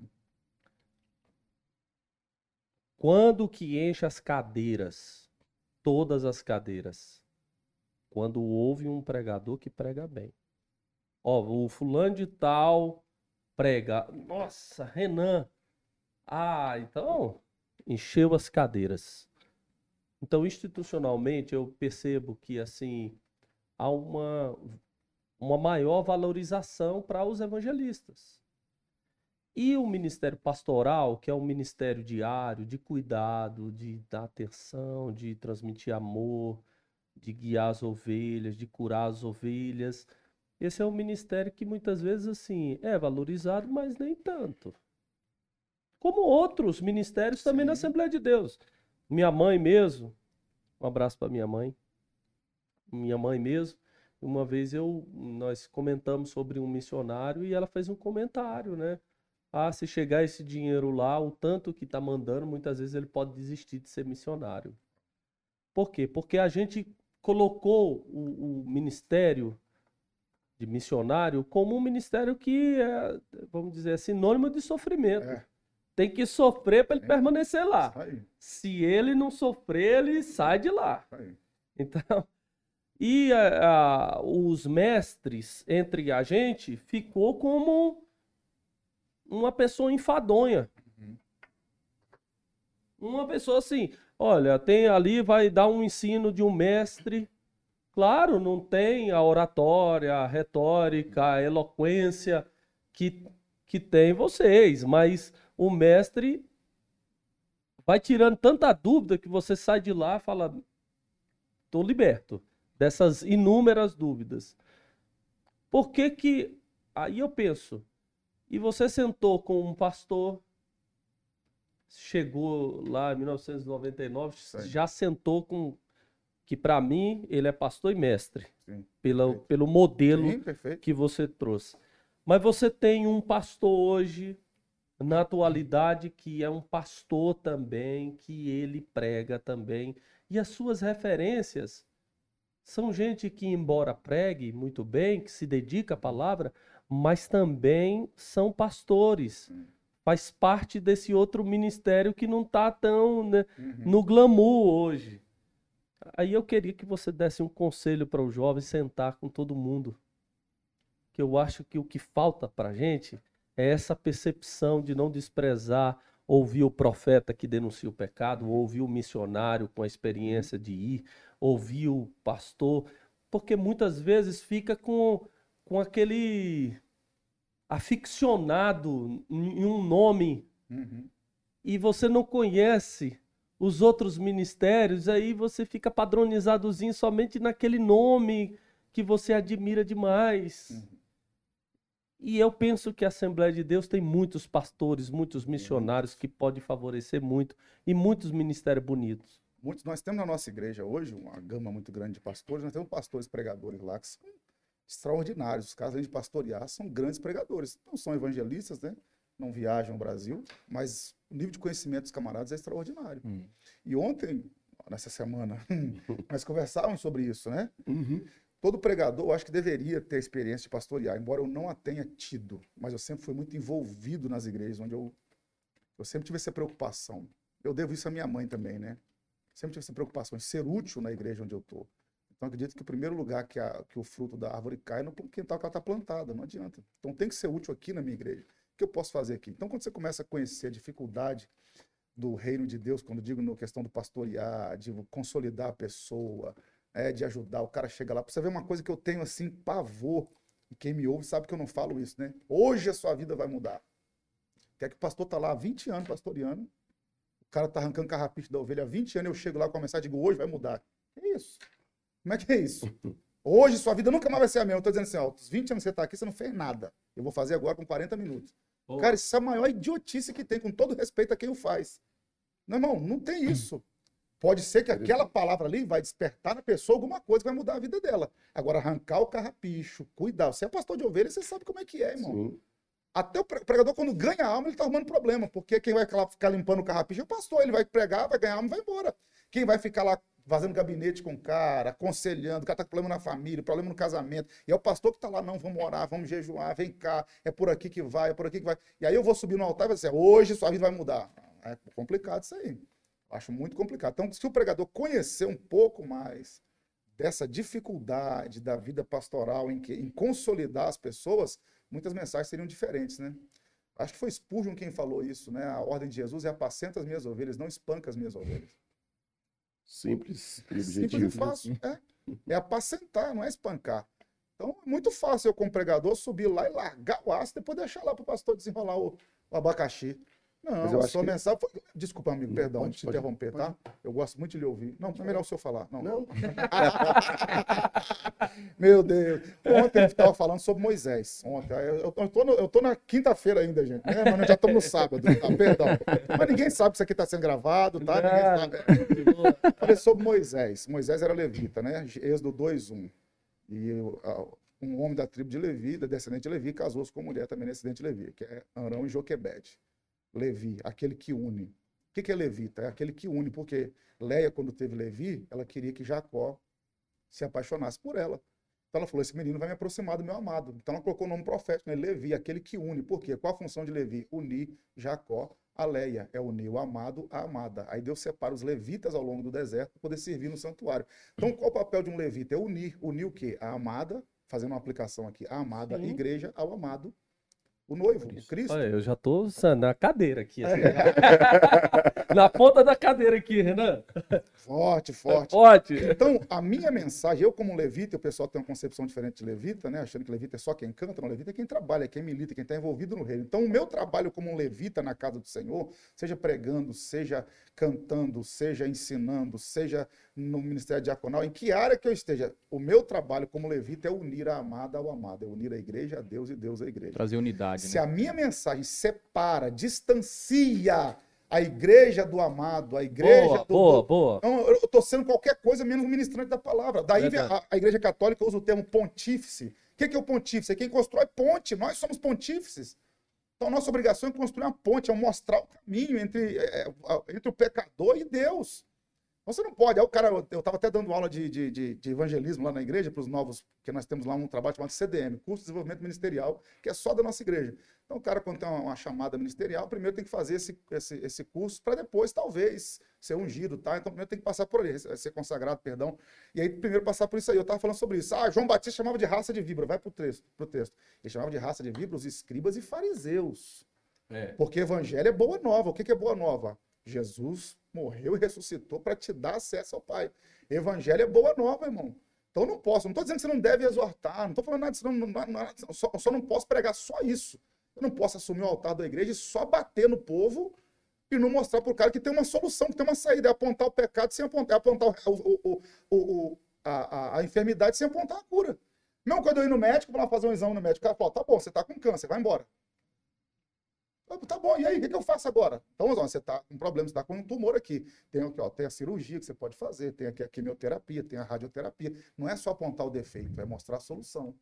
A: Quando que enche as cadeiras? Todas as cadeiras. Quando houve um pregador que prega bem. Ó, o fulano de tal prega. Nossa, Renan. Ah, então encheu as cadeiras. Então, institucionalmente, eu percebo que assim há uma, uma maior valorização para os evangelistas. E o ministério pastoral, que é um ministério diário de cuidado, de dar atenção, de transmitir amor, de guiar as ovelhas, de curar as ovelhas, esse é um ministério que muitas vezes assim é valorizado, mas nem tanto. Como outros ministérios também na
D: Sim.
A: Assembleia de Deus. Minha mãe mesmo, um abraço para minha mãe. Minha mãe mesmo, uma vez eu nós comentamos sobre um missionário e ela fez um comentário, né? Ah, se chegar esse dinheiro lá, o tanto que tá mandando, muitas vezes ele pode desistir de ser missionário. Por quê? Porque a gente colocou o, o ministério de missionário como um ministério que é, vamos dizer, é sinônimo de sofrimento.
D: É.
A: Tem que sofrer para ele
D: É.
A: permanecer lá. Se ele não sofrer, ele sai de lá. Então, e a- a- os mestres entre a gente ficou como uma pessoa enfadonha.
D: Uhum.
A: Uma pessoa assim, olha, tem ali, vai dar um ensino de um mestre. Claro, não tem a oratória, a retórica, a eloquência que, que tem vocês, mas o mestre vai tirando tanta dúvida que você sai de lá e fala, estou liberto dessas inúmeras dúvidas. Por que que aí eu penso, e você sentou com um pastor, chegou lá em 1999,
D: Sim.
A: já sentou com que para mim ele é pastor e mestre,
D: Sim.
A: pela,
D: Perfeito.
A: pelo modelo
D: Sim,
A: que você trouxe. Mas você tem um pastor hoje, na atualidade, que é um pastor também, que ele prega também. E as suas referências são gente que, embora pregue muito bem, que se dedica à palavra, mas também são pastores. faz parte desse outro ministério que não está tão né,
D: Uhum.
A: no glamour hoje. Aí eu queria que você desse um conselho para os jovens sentar com todo mundo. Que eu acho que o que falta para a gente é essa percepção de não desprezar, ouvir o profeta que denuncia o pecado, ouvir o missionário com a experiência de ir, ouvir o pastor, porque muitas vezes fica com, com aquele aficionado em um nome
D: Uhum.
A: e você não conhece os outros ministérios, aí você fica padronizadozinho somente naquele nome que você admira demais.
D: Uhum.
A: E eu penso que a Assembleia de Deus tem muitos pastores, muitos missionários que pode favorecer muito e muitos ministérios bonitos.
D: Muitos, nós temos na nossa igreja hoje uma gama muito grande de pastores, nós temos pastores pregadores lá que são extraordinários. Os caras, além de pastorear, são grandes pregadores. Não são evangelistas, né? Não viajam ao Brasil, mas o nível de conhecimento dos camaradas é extraordinário.
B: Hum.
D: E ontem, nessa semana, nós conversávamos sobre isso, né? Todo pregador, eu acho que deveria ter a experiência de pastorear, embora eu não a tenha tido, mas eu sempre fui muito envolvido nas igrejas, onde eu, eu sempre tive essa preocupação. Eu devo isso à minha mãe também, né? Sempre tive essa preocupação em ser útil na igreja onde eu estou. Então, acredito que o primeiro lugar que, a- que o fruto da árvore cai é no quintal que ela está plantada, não adianta. Então, tem que ser útil aqui na minha igreja. O que eu posso fazer aqui? Então, quando você começa a conhecer a dificuldade do reino de Deus, quando digo na questão do pastorear, de consolidar a pessoa, é, de ajudar, o cara chega lá. Você ver uma coisa que eu tenho assim, pavor, e quem me ouve sabe que eu não falo isso, né? Hoje a sua vida vai mudar. Quer que o pastor tá lá há 20 anos pastoreando, o cara tá arrancando carrapicho da ovelha há 20 anos, eu chego lá com a mensagem e digo, hoje vai mudar. Que isso? Como é que é isso? Hoje sua vida nunca mais vai ser a mesma. Eu tô dizendo assim, ó, os 20 anos que você tá aqui, você não fez nada. Eu vou fazer agora com 40 minutos.
A: Ô.
D: Cara, isso é a maior idiotice que tem, com todo respeito a quem o faz. Não, irmão, não tem isso. Pode ser que aquela palavra ali vai despertar na pessoa alguma coisa que vai mudar a vida dela. Agora, arrancar o carrapicho, cuidar. Você é pastor de ovelha, você sabe como é que é, irmão.
C: Sim.
D: Até o pre- pregador, quando ganha alma, ele tá arrumando problema. Porque quem vai ficar limpando o carrapicho é o pastor. Ele vai pregar, vai ganhar alma e vai embora. Quem vai ficar lá fazendo gabinete com o cara, aconselhando, o cara tá com problema na família, problema no casamento. E é o pastor que tá lá, não, vamos orar, vamos jejuar, vem cá, é por aqui que vai, é por aqui que vai. E aí eu vou subir no altar e vai dizer, hoje sua vida vai mudar. É complicado isso aí. Acho muito complicado. Então, se o pregador conhecer um pouco mais dessa dificuldade da vida pastoral em, que, em consolidar as pessoas, muitas mensagens seriam diferentes, né? Acho que foi Spurgeon quem falou isso, né? A ordem de Jesus é apacenta as minhas ovelhas, não espanca as minhas ovelhas.
C: Simples e
D: Simples e
C: objetivo.
D: fácil. É. é apacentar, não é espancar. Então, é muito fácil eu, como pregador, subir lá e largar o aço, depois deixar lá para o pastor desenrolar o, o abacaxi. Não,
C: eu
D: a sua
C: que-
D: mensagem foi... Desculpa, amigo,
C: Não,
D: perdão
C: pode,
D: de te
C: pode,
D: interromper, tá? Eu gosto muito de lhe ouvir. Não, é melhor o senhor falar. Não.
C: Não,
D: Meu Deus. Ontem gente estava falando sobre Moisés. Ontem. Eu, eu, eu tô, eu tô na quinta-feira ainda, gente. né? Mas nós já estamos no sábado. Tá? Perdão. Mas ninguém sabe que isso aqui está sendo gravado, tá? Ninguém sabe. Falei sobre Moisés. Moisés era levita, né? Êxodo 2:1. E um homem da tribo de Levi, da descendente de Levi, casou-se com uma mulher também descendente de Levi, que é Arão e Joquebede. Levi, aquele que une. O que, que é levita? É aquele que une, porque Leia, quando teve Levi, ela queria que Jacó se apaixonasse por ela. Então ela falou: esse menino vai me aproximar do meu amado. Então ela colocou o nome profético, né? Levi, aquele que une. Por quê? Qual a função de Levi? Unir Jacó a Leia. É unir o amado à amada. Aí Deus separa os levitas ao longo do deserto para poder servir no santuário. Então qual o papel de um levita? É unir. Unir o quê? A amada, fazendo uma aplicação aqui, a amada
A: Sim.
D: igreja ao amado, o noivo, o Cristo.
A: Olha, eu já tô na cadeira aqui. assim. na ponta da cadeira aqui, Renan.
D: Forte, forte.
A: Forte.
D: Então, a minha mensagem, eu como levita, o pessoal tem uma concepção diferente de levita, né? Achando que levita é só quem canta, não, levita é quem trabalha, é quem milita, quem está envolvido no reino. Então, o meu trabalho como um levita na casa do Senhor, seja pregando, seja cantando, seja ensinando, seja no ministério diaconal, em que área que eu esteja, o meu trabalho como levita é unir a amada ao amado, é unir a igreja a Deus e Deus à igreja.
B: Trazer unidade,
D: Se
B: né?
D: a minha mensagem separa, distancia a igreja do amado, a igreja
A: Boa,
D: do,
A: boa,
D: do-
A: boa.
D: não, eu estou sendo qualquer coisa menos ministrante da palavra. Daí a, a Igreja Católica usa o termo pontífice. O que, que é o pontífice? É quem constrói ponte. Nós somos pontífices. Então, a nossa obrigação é construir uma ponte, é mostrar o caminho entre, é, é, a- entre o pecador e Deus. Você não pode. Aí o cara, eu estava até dando aula de, de, de, de evangelismo lá na igreja para os novos, porque nós temos lá um trabalho chamado CDM, Curso de Desenvolvimento Ministerial, que é só da nossa igreja. Então o cara, quando tem uma, uma chamada ministerial, primeiro tem que fazer esse, esse, esse curso para depois, talvez, ser ungido, tá? Então primeiro tem que passar por ele, ser consagrado, perdão. E aí primeiro passar por isso aí. Eu estava falando sobre isso. Ah, João Batista chamava de raça de víbora. Vai para o texto, pro texto. Ele chamava de raça de víbora os escribas e fariseus.
B: É.
D: Porque evangelho é boa nova. O que, que é boa nova? Jesus morreu e ressuscitou para te dar acesso ao Pai. Evangelho é boa nova, irmão. Então não posso, não estou dizendo que você não deve exortar, não estou falando nada disso, não, não, não, só, só não posso pregar só isso. Eu não posso assumir o altar da igreja e só bater no povo e não mostrar para o cara que tem uma solução, que tem uma saída, é apontar o pecado sem apontar, é apontar o, o, o, a, a, a, enfermidade sem apontar a cura. Não, quando eu ir no médico, vou lá fazer um exame no médico, o cara fala, tá bom, você está com câncer, vai embora. Tá bom, e aí, o que, que, eu faço agora? Então, ó, você está com um problema, você está com um tumor aqui. Tem, ó, tem a cirurgia que você pode fazer, tem aqui a quimioterapia, tem a radioterapia. Não é só apontar o defeito, é mostrar a solução.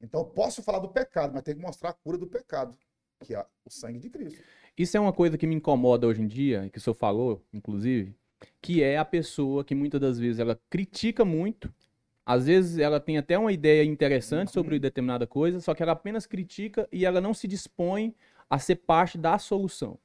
D: Então, posso falar do pecado, mas tem que mostrar a cura do pecado, que é o sangue de Cristo.
B: Isso é uma coisa que me incomoda hoje em dia, que o senhor falou, inclusive, que é a pessoa que muitas das vezes ela critica muito, às vezes ela tem até uma ideia interessante sobre determinada coisa, só que ela apenas critica e ela não se dispõe a ser parte da solução.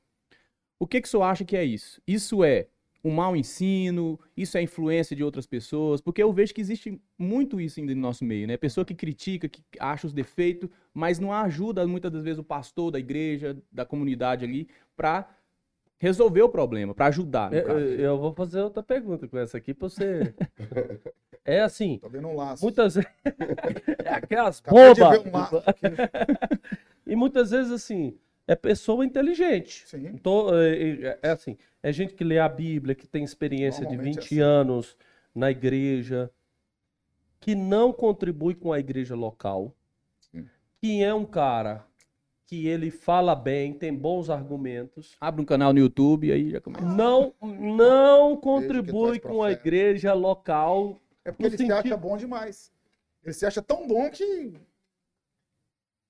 B: O que, que o senhor acha que é isso? Isso é um mau ensino, isso é influência de outras pessoas, porque eu vejo que existe muito isso ainda no nosso meio, né? Pessoa que critica, que acha os defeitos, mas não ajuda muitas das vezes o pastor da igreja, da comunidade ali, para resolver o problema, para ajudar.
A: Eu, eu, vou fazer outra pergunta com essa aqui para você. é assim.
D: Tô vendo um laço.
A: Muitas vezes. é aquelas bombas. Um e muitas vezes assim é pessoa inteligente. Sim. Então, é, é, assim, é gente que lê a Bíblia, que tem experiência de 20 é assim. anos na igreja, que não contribui com a igreja local, Sim. que é um cara que ele fala bem, tem bons argumentos.
B: Abre um canal no YouTube e aí já começa.
A: Não, não contribui com a igreja local.
D: É porque ele sentido... se acha bom demais. Ele se acha tão bom que.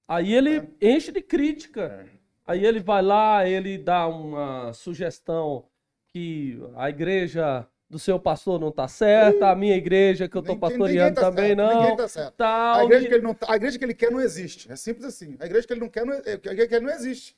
A: Aí ele é. enche de crítica. É. Aí ele vai lá, ele dá uma sugestão que a igreja do seu pastor não está certa, a minha igreja que eu estou pastoreando tá também certo, não. Ninguém tá
D: certo. Tal, a, igreja que ele não, tá, a igreja que ele quer não existe. É simples assim. A igreja que ele não quer não, a igreja que ele não existe.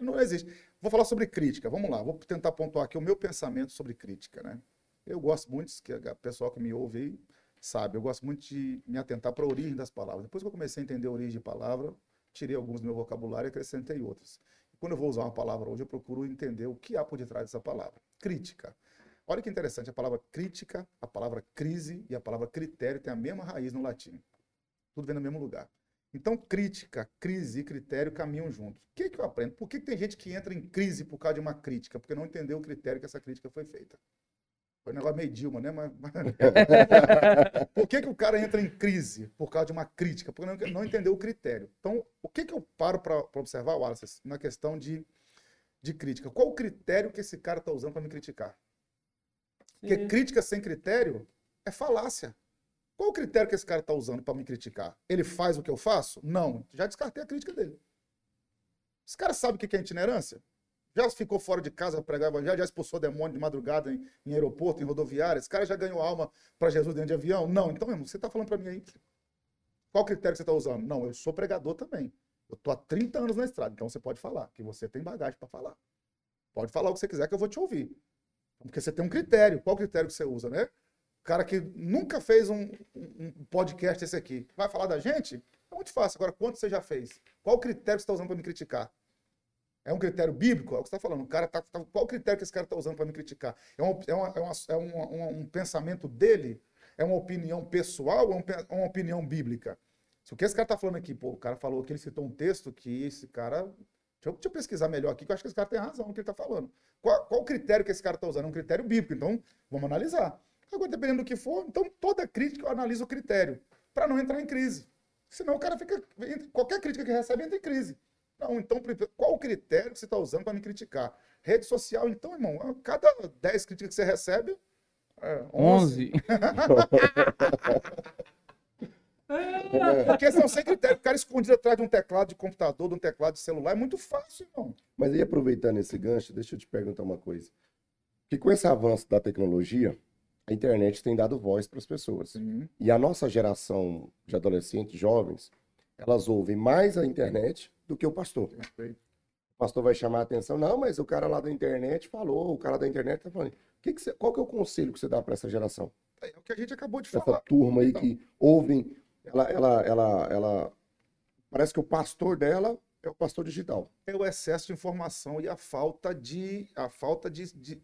D: Não existe. Vou falar sobre crítica. Vamos lá. Vou tentar pontuar aqui o meu pensamento sobre crítica, né? Eu gosto muito, que o pessoal que me ouve aí sabe, eu gosto muito de me atentar para a origem das palavras. Depois que eu comecei a entender a origem de palavra, tirei alguns do meu vocabulário e acrescentei outros. Quando eu vou usar uma palavra hoje, eu procuro entender o que há por detrás dessa palavra. Crítica. Olha que interessante, a palavra crítica, a palavra crise e a palavra critério têm a mesma raiz no latim. Tudo vem no mesmo lugar. Então, crítica, crise e critério caminham juntos. O que, que eu aprendo? Por que, que tem gente que entra em crise por causa de uma crítica? Porque não entendeu o critério que essa crítica foi feita. Foi um negócio meio Dilma, né? Mas, por que, que o cara entra em crise por causa de uma crítica? Porque não, entendeu o critério. Então, o que, que eu paro para observar, Wallace, na questão de, de crítica? Qual o critério que esse cara está usando para me criticar? Porque Sim. crítica sem critério é falácia. Qual o critério que esse cara está usando para me criticar? Ele faz o que eu faço? Não. Já descartei a crítica dele. Esse cara sabe o que é itinerância? Já ficou fora de casa pregar evangelho? Já expulsou demônio de madrugada em, em aeroporto, em rodoviária? Esse cara já ganhou alma para Jesus dentro de avião? Não. Então, irmão, você está falando para mim aí. Qual critério que você está usando? Não, eu sou pregador também. Eu estou há 30 anos na estrada, então você pode falar, que você tem bagagem para falar. Pode falar o que você quiser que eu vou te ouvir. Porque você tem um critério. Qual critério que você usa, né? O cara que nunca fez um, um podcast esse aqui, vai falar da gente? É muito fácil. Agora, quanto você já fez? Qual critério você está usando para me criticar? É um critério bíblico? É o que você está falando. O cara tá, tá, qual critério que esse cara está usando para me criticar? É, é, uma, é, uma, é uma, um pensamento dele? É uma opinião pessoal ou é uma opinião bíblica? Se o que esse cara está falando aqui, pô, o cara falou que ele citou um texto que esse cara. Deixa eu, deixa eu pesquisar melhor aqui, que eu acho que esse cara tem razão no que ele está falando. Qual, qual o critério que esse cara está usando? É um critério bíblico. Então, vamos analisar. Agora, dependendo do que for, então toda crítica eu analiso o critério, para não entrar em crise. Senão o cara fica. Qualquer crítica que recebe entra em crise. Não, então, qual o critério que você está usando para me criticar? Rede social, então, irmão, cada 10 críticas que você recebe.
B: É, 11. 11.
D: Porque são sem critério. O cara escondido atrás de um teclado de computador, de um teclado de celular, é muito fácil, irmão.
C: Mas aí, aproveitando esse gancho, deixa eu te perguntar uma coisa. que com esse avanço da tecnologia, a internet tem dado voz para as pessoas.
D: Sim.
C: E a nossa geração de adolescentes, jovens, elas ouvem mais a internet do que o pastor.
D: Perfeito.
C: O pastor vai chamar a atenção, não, mas o cara lá da internet falou, o cara da internet tá falando. Que que você- qual que é o conselho que você dá para essa geração?
D: É o que a gente acabou de
C: Essa
D: falar.
C: turma aí
D: Então.
C: que ouvem, ela, ela, ela, ela, parece que o pastor dela é o pastor digital.
D: É o excesso de informação e a falta de, a falta de, de,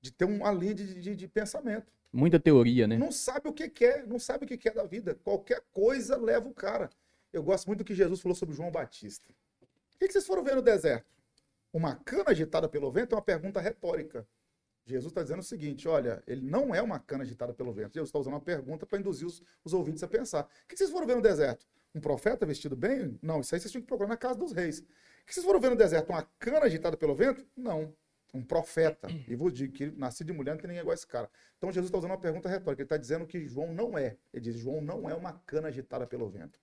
D: de ter uma linha de, de, de pensamento.
B: Muita teoria, né?
D: Não sabe o que quer, não sabe o que quer da vida. Qualquer coisa leva o cara. Eu gosto muito do que Jesus falou sobre João Batista. O que vocês foram ver no deserto? Uma cana agitada pelo vento é uma pergunta retórica. Jesus está dizendo o seguinte: olha, ele não é uma cana agitada pelo vento. Jesus está usando uma pergunta para induzir os, os ouvintes a pensar. O que vocês foram ver no deserto? Um profeta vestido bem? Não, isso aí vocês tinham que procurar na casa dos reis. O que vocês foram ver no deserto? Uma cana agitada pelo vento? Não. Um profeta. E vos digo que ele nascido de mulher, não tem ninguém igual a esse cara. Então Jesus está usando uma pergunta retórica. Ele está dizendo que João não é. Ele diz: João não é uma cana agitada pelo vento.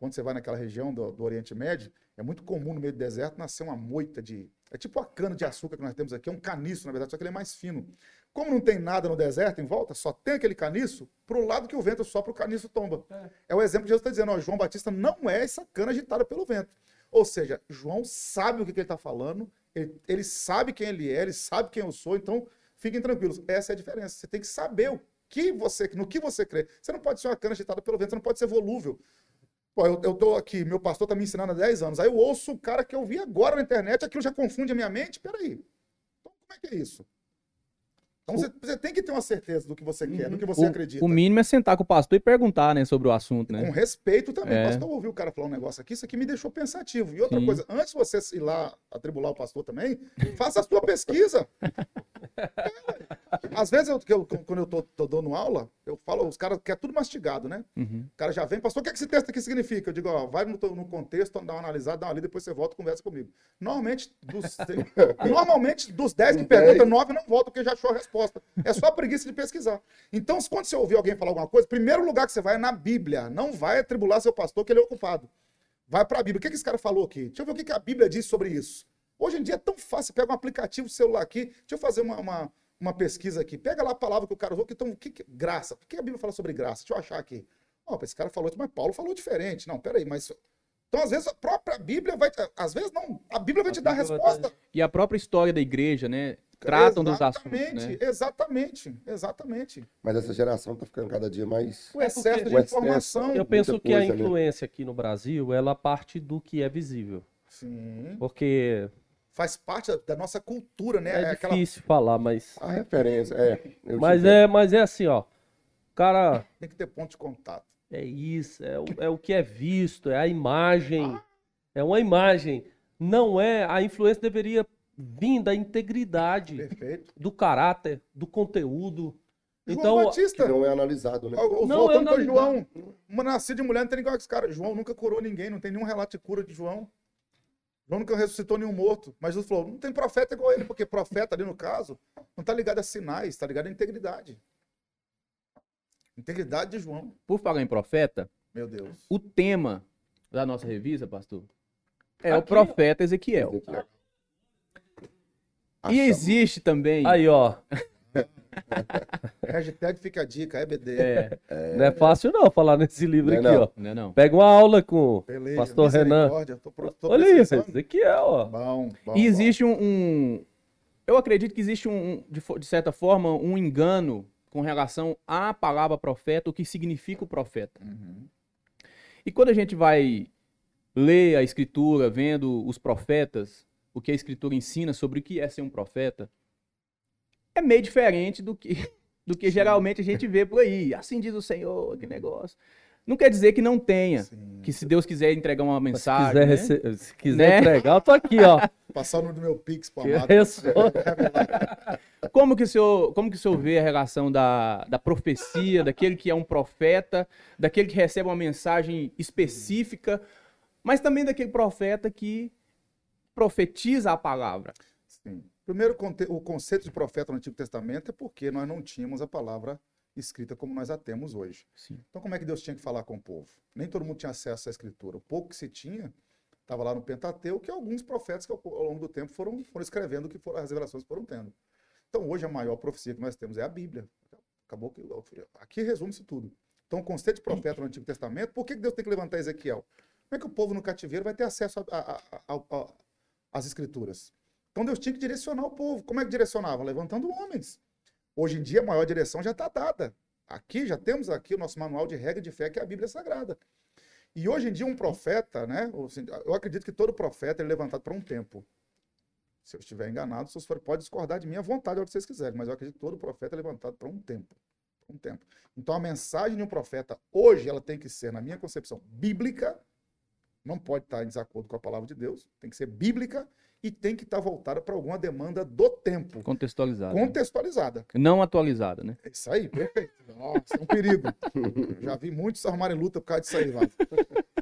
D: Quando você vai naquela região do, do Oriente Médio, é muito comum no meio do deserto nascer uma moita de. É tipo a cana de açúcar que nós temos aqui, é um caniço, na verdade, só que ele é mais fino. Como não tem nada no deserto em volta, só tem aquele caniço, pro lado que o vento sopra, o caniço tomba. É, o exemplo que Jesus está dizendo: ó, João Batista não é essa cana agitada pelo vento. Ou seja, João sabe o que, que ele está falando, ele, ele sabe quem ele é, ele sabe quem eu sou, então fiquem tranquilos. Essa é a diferença. Você tem que saber o que você, no que você crê. Você não pode ser uma cana agitada pelo vento, você não pode ser volúvel. Pô, eu, eu tô aqui, meu pastor tá me ensinando há 10 anos. Aí eu ouço o cara que eu vi agora na internet, aquilo já confunde a minha mente. Peraí. Então, como é que é isso? Então, você, você tem que ter uma certeza do que você quer, do que você
B: o,
D: acredita.
B: o mínimo é sentar com o pastor e perguntar, né, sobre o assunto, né?
D: Com respeito também.
B: É.
D: O pastor ouviu o cara falar um negócio aqui, isso aqui me deixou pensativo. E outra
B: Sim.
D: coisa, antes de você ir lá atribular o pastor também, faça a sua pesquisa. É, Às vezes, eu, eu- quando eu tô, tô dando aula, eu falo, os caras querem tudo mastigado, né?
B: Uhum.
D: O cara já vem, pastor, o que, é que esse texto aqui significa? Eu digo, ó, vai no, no contexto, dá uma analisada, dá uma lida, depois você volta e conversa comigo. Normalmente, dos, normalmente, dos 10 que perguntam,
C: 10.
D: 9 não voltam porque já achou a resposta. É só a preguiça de pesquisar. Então, quando você ouvir alguém falar alguma coisa, primeiro lugar que você vai é na Bíblia. Não vai atribular seu pastor que ele é ocupado. Vai para a Bíblia. O que, que esse cara falou aqui? Deixa eu ver o que, que a Bíblia diz sobre isso. Hoje em dia é tão fácil. Você pega um aplicativo celular aqui. Deixa eu fazer uma, uma, uma pesquisa aqui. Pega lá a palavra que o cara usou. Que, então, o que, que graça? Por que a Bíblia fala sobre graça? Deixa eu achar aqui. Ó, esse cara falou isso, mas Paulo falou diferente. Não, peraí, mas. Então, às vezes, a própria Bíblia vai. Às vezes, não. A Bíblia vai
A: A
D: te dar a
A: Bíblia vai
D: resposta.
B: E a própria história da igreja, né? Tratam dos assuntos,
D: Exatamente,
B: né?
D: exatamente, exatamente.
C: Mas essa geração tá ficando cada dia mais.
D: O excesso de
C: O excesso-
D: informação.
A: Eu penso que a
C: né?
A: influência aqui no Brasil, ela parte do que é visível.
D: Sim.
A: Porque
D: Faz parte da- da nossa cultura, né?
A: é,
D: aquela
A: difícil falar, mas.
C: A referência, é.
A: Mas é, mas é assim, ó. O cara.
D: tem que ter ponto de contato.
A: É isso, é o, é o que é visto, é a imagem. É uma imagem. Não é. A influência deveria vir da integridade,
D: Perfeito.
A: do caráter, do conteúdo.
D: João
A: Então,
C: Que
D: Batista.
C: não é analisado, né?
A: Não,
D: Voltando
A: eu
D: para
A: não-
D: João. Uma nascida de mulher não tem com esse cara. João nunca curou ninguém, não tem nenhum relato de cura de João. João nunca ressuscitou nenhum morto. Mas Jesus falou: não tem profeta igual ele, porque profeta ali no caso não está ligado a sinais, está ligado à integridade. Integridade de João.
B: Por falar em profeta,
D: Meu Deus.
B: o tema da nossa revista, pastor, é o
A: Aqui,
B: profeta Ezequiel.
C: Ezequiel.
B: E existe também.
A: aí, ó.
D: Hashtag fica a dica, EBD.
B: É,
A: Não é fácil não falar nesse livro
C: Não é
A: aqui,
C: não.
A: ó.
B: não é não?
A: Pega uma aula com
D: Beleza.
A: Pastor Renan.
D: Tô, tô
A: Olha isso, esse aqui é, ó.
D: Bom, bom.
B: E
D: bom.
B: existe um, um- Eu acredito que existe um, de, de certa forma, um engano com relação à palavra profeta, o que significa o profeta.
D: Uhum.
B: E quando a gente vai ler a escritura, vendo os profetas, o que a escritura ensina sobre o que é ser um profeta, é meio diferente do que, do que geralmente a gente vê por aí. Assim diz o Senhor, que negócio. Não quer dizer que não tenha.
D: Sim.
B: Que se Deus quiser entregar uma
A: Mas
B: mensagem.
A: se quiser,
B: né?
A: se quiser
B: Né?
A: entregar, eu tô aqui, ó.
D: Passar o número do meu Pix
A: Que
D: amado.
B: Como que o senhor, como que o senhor vê a relação da, da profecia, daquele que é um profeta, daquele que recebe uma mensagem específica, mas também daquele profeta que profetiza a palavra?
D: Sim. Primeiro, o conceito de profeta no Antigo Testamento é porque nós não tínhamos a palavra escrita como nós a temos hoje.
B: Sim.
D: Então, como é que Deus tinha que falar com o povo? Nem todo mundo tinha acesso à escritura. O pouco que se tinha estava lá no Pentateuco, que alguns profetas que ao, longo do tempo foram, foram escrevendo que foram, as revelações foram tendo. Então, hoje, a maior profecia que nós temos é a Bíblia. Acabou que. Aqui resume-se tudo. Então, o conceito de profeta no Antigo Testamento, por que Deus tem que levantar Ezequiel? Como é que o povo no cativeiro vai ter acesso às escrituras? Então, Deus tinha que direcionar o povo. Como é que direcionava? Levantando homens. Hoje em dia, a maior direção já está dada. Aqui, já temos aqui o nosso manual de regra de fé, que é a Bíblia Sagrada. E hoje em dia, um profeta, né? Eu acredito que todo profeta é levantado para um tempo. Se eu estiver enganado, vocês podem discordar de mim à vontade, hora que vocês quiserem, mas eu acredito que todo profeta é levantado para um tempo. Um tempo. Então, a mensagem de um profeta, hoje, ela tem que ser, na minha concepção, bíblica, não pode estar em desacordo com a palavra de Deus, tem que ser bíblica e tem que estar voltada para alguma demanda do tempo.
B: Contextualizada.
D: Contextualizada.
B: Não atualizada, né?
D: É isso aí, perfeito. Nossa, é um perigo. Já vi muitos armarem luta por causa disso aí, Vaz.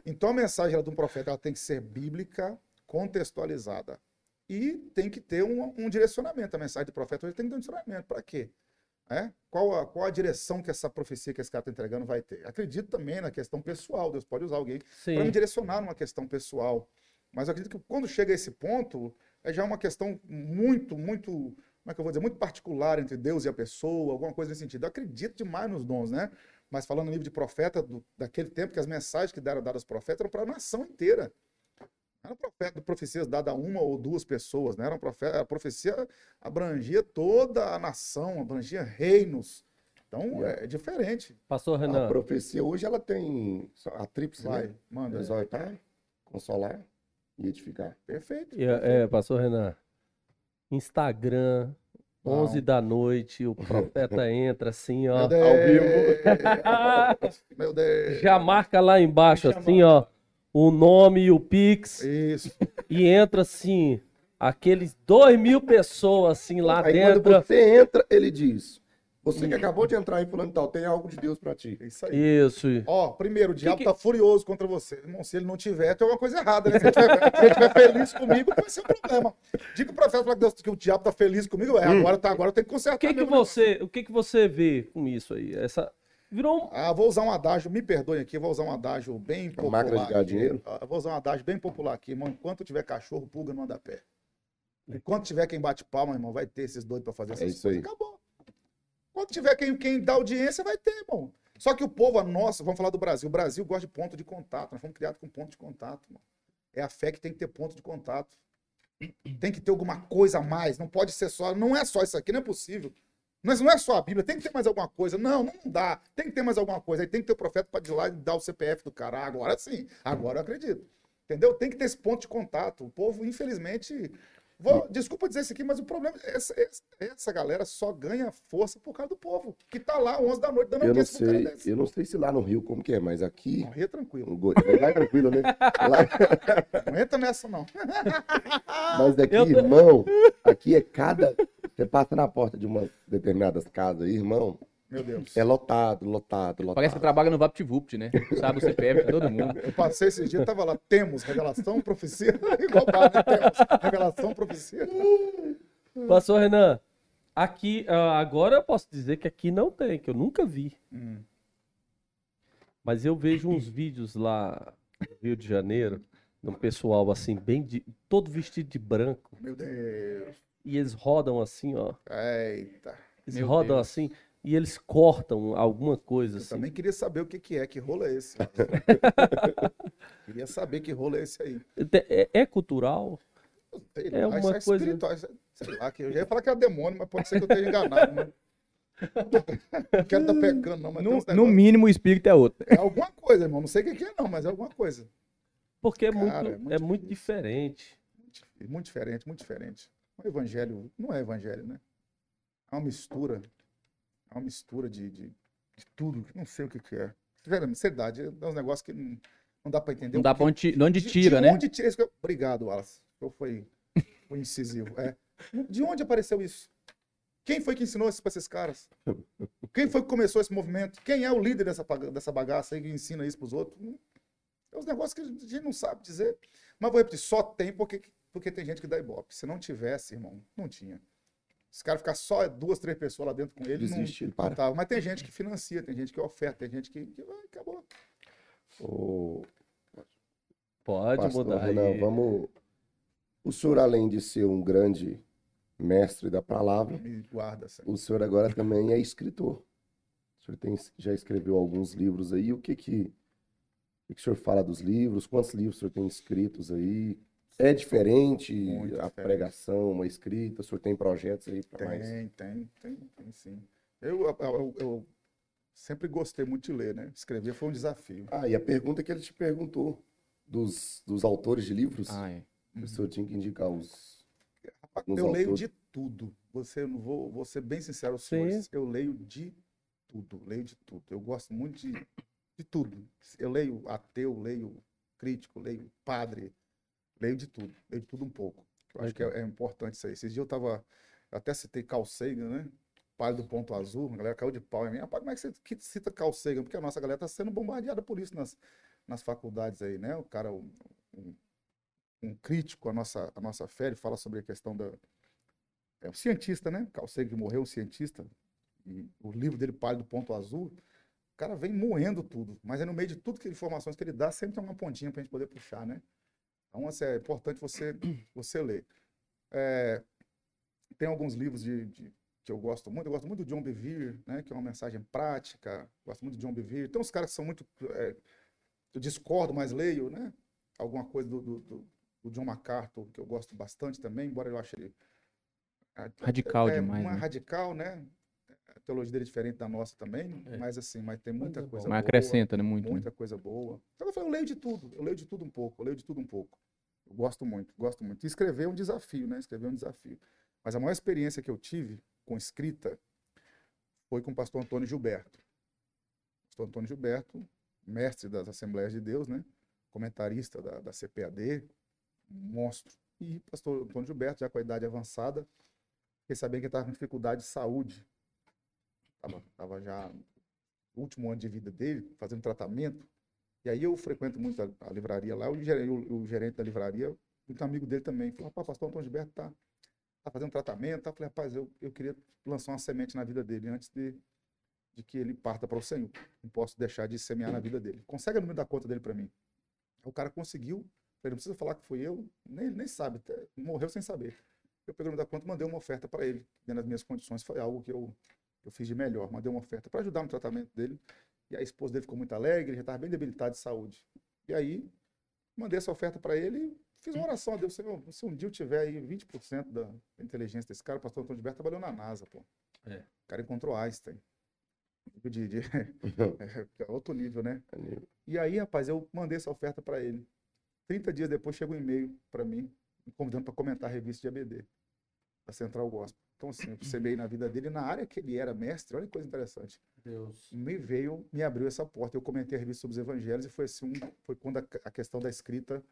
D: Então a mensagem de um profeta ela tem que ser bíblica, contextualizada. E tem que ter um, um direcionamento. A mensagem do profeta hoje tem que ter um direcionamento. Para quê? É? Qual, a, qual a direção que essa profecia que esse cara está entregando vai ter? Acredito também na questão pessoal. Deus pode usar alguém para me direcionar numa questão pessoal. Mas eu acredito que quando chega a esse ponto, é já uma questão muito, muito, como é que eu vou dizer, muito particular entre Deus e a pessoa, alguma coisa nesse sentido. Eu acredito demais nos dons, né? Mas falando no livro de profeta, do, daquele tempo, que as mensagens que deram dadas aos profetas eram para a nação inteira. Não era profeta, profecias dadas a uma ou duas pessoas, né? Era profeta, a profecia abrangia toda a nação, abrangia reinos. Então é, é diferente.
A: Pastor Renan.
C: A profecia hoje ela tem a tríplice,
D: Vai,
C: né?
D: manda.
C: Exortar, consolar e edificar.
D: Perfeito.
A: E, é, pastor Renan. Instagram, 11 da noite, o profeta entra assim, ó.
D: Meu Deus.
C: Ao vivo.
D: Meu Deus.
A: Já marca lá embaixo, assim, ó, o nome e o Pix.
D: Isso.
A: E entra assim, aqueles dois mil pessoas assim lá
C: Aí
A: dentro.
C: quando você entra, ele diz: Você que acabou de entrar aí falando tal, tem algo de Deus pra ti.
D: É isso aí.
A: Isso.
D: Ó, primeiro, o diabo
A: que-
D: tá furioso contra você. Irmão, se ele não tiver, tem alguma coisa errada, né? Se ele tiver, se ele tiver feliz comigo, vai ser um problema. Diga o profeta pra Deus que o diabo tá feliz comigo. É,
A: Hum.
D: agora tá, agora eu tenho que consertar.
A: O que que você, o que que você vê com isso aí? Essa virou um...
D: Ah, vou usar um adágio, me perdoem aqui, vou usar um adágio bem
C: Uma
D: popular.
C: máquina de?
D: Ah, vou usar um adágio bem popular aqui, irmão. Enquanto tiver cachorro, pulga não anda pé. Enquanto tiver quem bate palma, irmão, vai ter esses doidos pra fazer essas
C: É isso
D: coisas.
C: aí.
D: Acabou. Quando tiver quem, quem dá audiência, vai ter, irmão. Só que o povo, a nossa, vamos falar do Brasil. O Brasil gosta de ponto de contato. Nós fomos criados com ponto de contato, irmão. É a fé que tem que ter ponto de contato. Tem que ter alguma coisa a mais. Não pode ser só. Não é só isso aqui, não é possível. Mas não é só a Bíblia, tem que ter mais alguma coisa. Não, não dá. Tem que ter mais alguma coisa. Aí tem que ter o profeta para ir lá e dar o CPF do cara. Agora sim. Agora eu acredito. Entendeu? Tem que ter esse ponto de contato. O povo, infelizmente. Vou- desculpa dizer isso aqui, mas o problema é essa, essa, galera só ganha força por causa do povo. Que tá lá 11 da noite dando
C: Eu não sei,
D: desse.
C: eu não sei se lá no Rio como que é, mas aqui.
D: Morrer tranquilo.
C: um go- Lá é tranquilo, né? Lá-
D: Não entra nessa, não.
C: Mas daqui,
A: Eu
C: irmão, aqui é cada. Você passa na porta de umas determinadas casas aí, irmão,
D: Meu Deus.
C: é lotado, lotado, lotado.
B: Parece que trabalha no VaptVupt, né? Sabe o CPF de todo mundo.
D: Eu passei esses dias, tava lá, temos revelação, profecia, igual né? Temos revelação, profecia.
A: Pastor Renan, aqui, ah, agora eu posso dizer que aqui não tem, que eu nunca vi.
D: Hum.
A: Mas eu vejo uns vídeos lá no Rio de Janeiro, de um pessoal assim, bem de, todo vestido de branco.
D: Meu Deus.
A: E eles rodam assim, ó.
D: Eita.
A: Eles
B: Meu
A: rodam
B: Deus.
A: assim e eles cortam alguma coisa
D: Eu
A: assim.
D: também queria saber o que, que é, que rolo é esse. queria saber que rolo é esse aí.
A: É, é cultural?
D: Sei
A: É
D: lá,
A: uma
D: isso é
A: coisa-
D: espiritual, é- sei lá, que eu já ia falar que era demônio, mas pode ser que eu esteja enganado. Né? Não quero estar pecando, não, mas
B: No, no mínimo, o espírito é outro.
D: É alguma coisa, irmão. Não sei o que, que é, não, mas é alguma coisa.
A: Porque é
D: Cara,
A: muito,
D: é
A: é
D: muito
A: muito,
D: difícil.
A: diferente.
D: Muito, muito diferente, muito diferente. O evangelho não é evangelho, né? É uma mistura. É uma mistura de, de, de tudo. Não sei o que, que é. Seriedade, é uns negócios que não, não dá pra entender.
B: Não dá pra onde, de onde
D: de-
B: tira,
D: de
B: né?
D: Onde tira isso que eu- Obrigado, Wallace. Eu fui, fui incisivo. É. De onde apareceu isso? Quem foi que ensinou isso para esses caras? Quem foi que começou esse movimento? Quem é o líder dessa, dessa bagaça aí que ensina isso para os outros? Hum, É uns negócios que a gente não sabe dizer. Mas vou repetir, só tem porque, porque tem gente que dá ibope. Se não tivesse, irmão, não tinha. Esse cara ficar só duas, três pessoas lá dentro com ele, não,
C: Desiste, ele
D: não
C: para.
D: tava. Mas tem gente que financia, tem gente que oferta, tem gente que. que vai, acabou.
C: Ô,
A: Pode
C: pastor
A: mudar
C: Renan,
A: aí.
C: vamos. O senhor, além de ser um grande mestre da palavra,
D: Me guarda, Senhor.
C: o senhor agora também é escritor. O senhor tem, já escreveu alguns livros aí. O que que, o que que o senhor fala dos livros? Quantos livros o senhor tem escritos aí? É diferente
D: Muito
C: a
D: diferente.
C: pregação, a escrita? O senhor tem projetos aí para mais?
D: Tem, tem, tem, tem sim. Eu, eu, eu- sempre gostei muito de ler, né? Escrever foi um desafio.
C: Ah, e a pergunta que ele te perguntou dos, dos autores de livros,
B: Ah, é.
C: o senhor tinha que indicar os.
D: Rapaz, eu leio
C: autores.
D: de tudo. Você não vou, vou ser bem sincero senhores. Eu leio de tudo, leio de tudo. Eu gosto muito de, de tudo. Eu leio ateu, leio crítico, leio padre, leio de tudo, leio de tudo um pouco. Eu acho que é, é importante isso aí. Esses dias eu tava, eu até citei Carl Sagan, né? Pai do ponto azul, a galera caiu de pau em mim. Rapaz, como é que você que cita Carl Sagan? Porque a nossa galera está sendo bombardeada por isso nas, nas faculdades aí, né? O cara, um, um- um crítico à nossa, à nossa fé, ele fala sobre a questão da, é um cientista, né? Carl Sagan morreu, um cientista. E o livro dele, Palho do Ponto Azul, o cara vem moendo tudo. Mas é no meio de tudo que informações que ele dá, sempre tem uma pontinha para a gente poder puxar, né? Então, assim, é importante você, você ler. É, tem alguns livros de, de- que eu gosto muito. Eu gosto muito do John Bevere, né? Que é uma mensagem prática. Gosto muito do John Bevere. Tem uns caras que são muito... é, eu discordo, mas leio, né? Alguma coisa do, do, do- do John MacArthur, que eu gosto bastante também, embora eu ache ele
B: Radical
D: é,
B: demais,
D: Uma
B: né?
D: radical, né? A teologia dele é diferente da nossa também,
A: É.
D: mas assim, mas tem muita
A: Mas
D: coisa
B: Mas
D: boa.
B: acrescenta, né? Muito. né?
D: Muita coisa boa. Então eu falei, eu leio de tudo, eu leio de tudo um pouco, eu leio de tudo um pouco. Eu gosto muito, gosto muito. E escrever é um desafio, né? Escrever é um desafio. Mas a maior experiência que eu tive com escrita foi com o pastor Antônio Gilberto. Pastor Antônio Gilberto, mestre das Assembleias de Deus, né? Comentarista da, da CPAD, monstro. E pastor Antônio Gilberto, já com a idade avançada, fiquei sabendo que ele estava com dificuldade de saúde. Estava tava já no último ano de vida dele, fazendo tratamento. E aí eu frequento muito a, a livraria lá, o o, o gerente da livraria, muito amigo dele também, falou, rapaz, pastor Antônio Gilberto tá, tá fazendo tratamento, tá? Eu falei, rapaz, eu, eu queria lançar uma semente na vida dele antes de, de que ele parta para o Senhor. Não posso deixar de semear na vida dele. Consegue o número da conta dele para mim? O cara conseguiu, falei, não precisa falar que foi eu, nem, ele nem sabe, morreu sem saber. Eu peguei o número da conta mandei uma oferta para ele, dentro das minhas condições, foi algo que eu, eu fiz de melhor, mandei uma oferta para ajudar no tratamento dele. E a esposa dele ficou muito alegre, ele já estava bem debilitado de saúde. E aí, mandei essa oferta para ele e fiz uma oração a Deus. Senhor, se um dia eu tiver aí 20% da inteligência desse cara, o pastor Antônio Gilberto trabalhou na NASA, pô.
A: É.
D: O cara encontrou Einstein. De, de- é outro nível, né? E aí, rapaz, eu mandei essa oferta para ele. 30 dias depois chegou um e-mail para mim, me convidando para comentar a revista de ABD, da Central Gospel. Então, assim, eu percebi na vida dele, na área que ele era mestre, olha que coisa interessante
A: Deus.
D: me veio, me abriu essa porta. Eu comentei a revista sobre os evangelhos e foi assim, um- foi quando a, a questão da escrita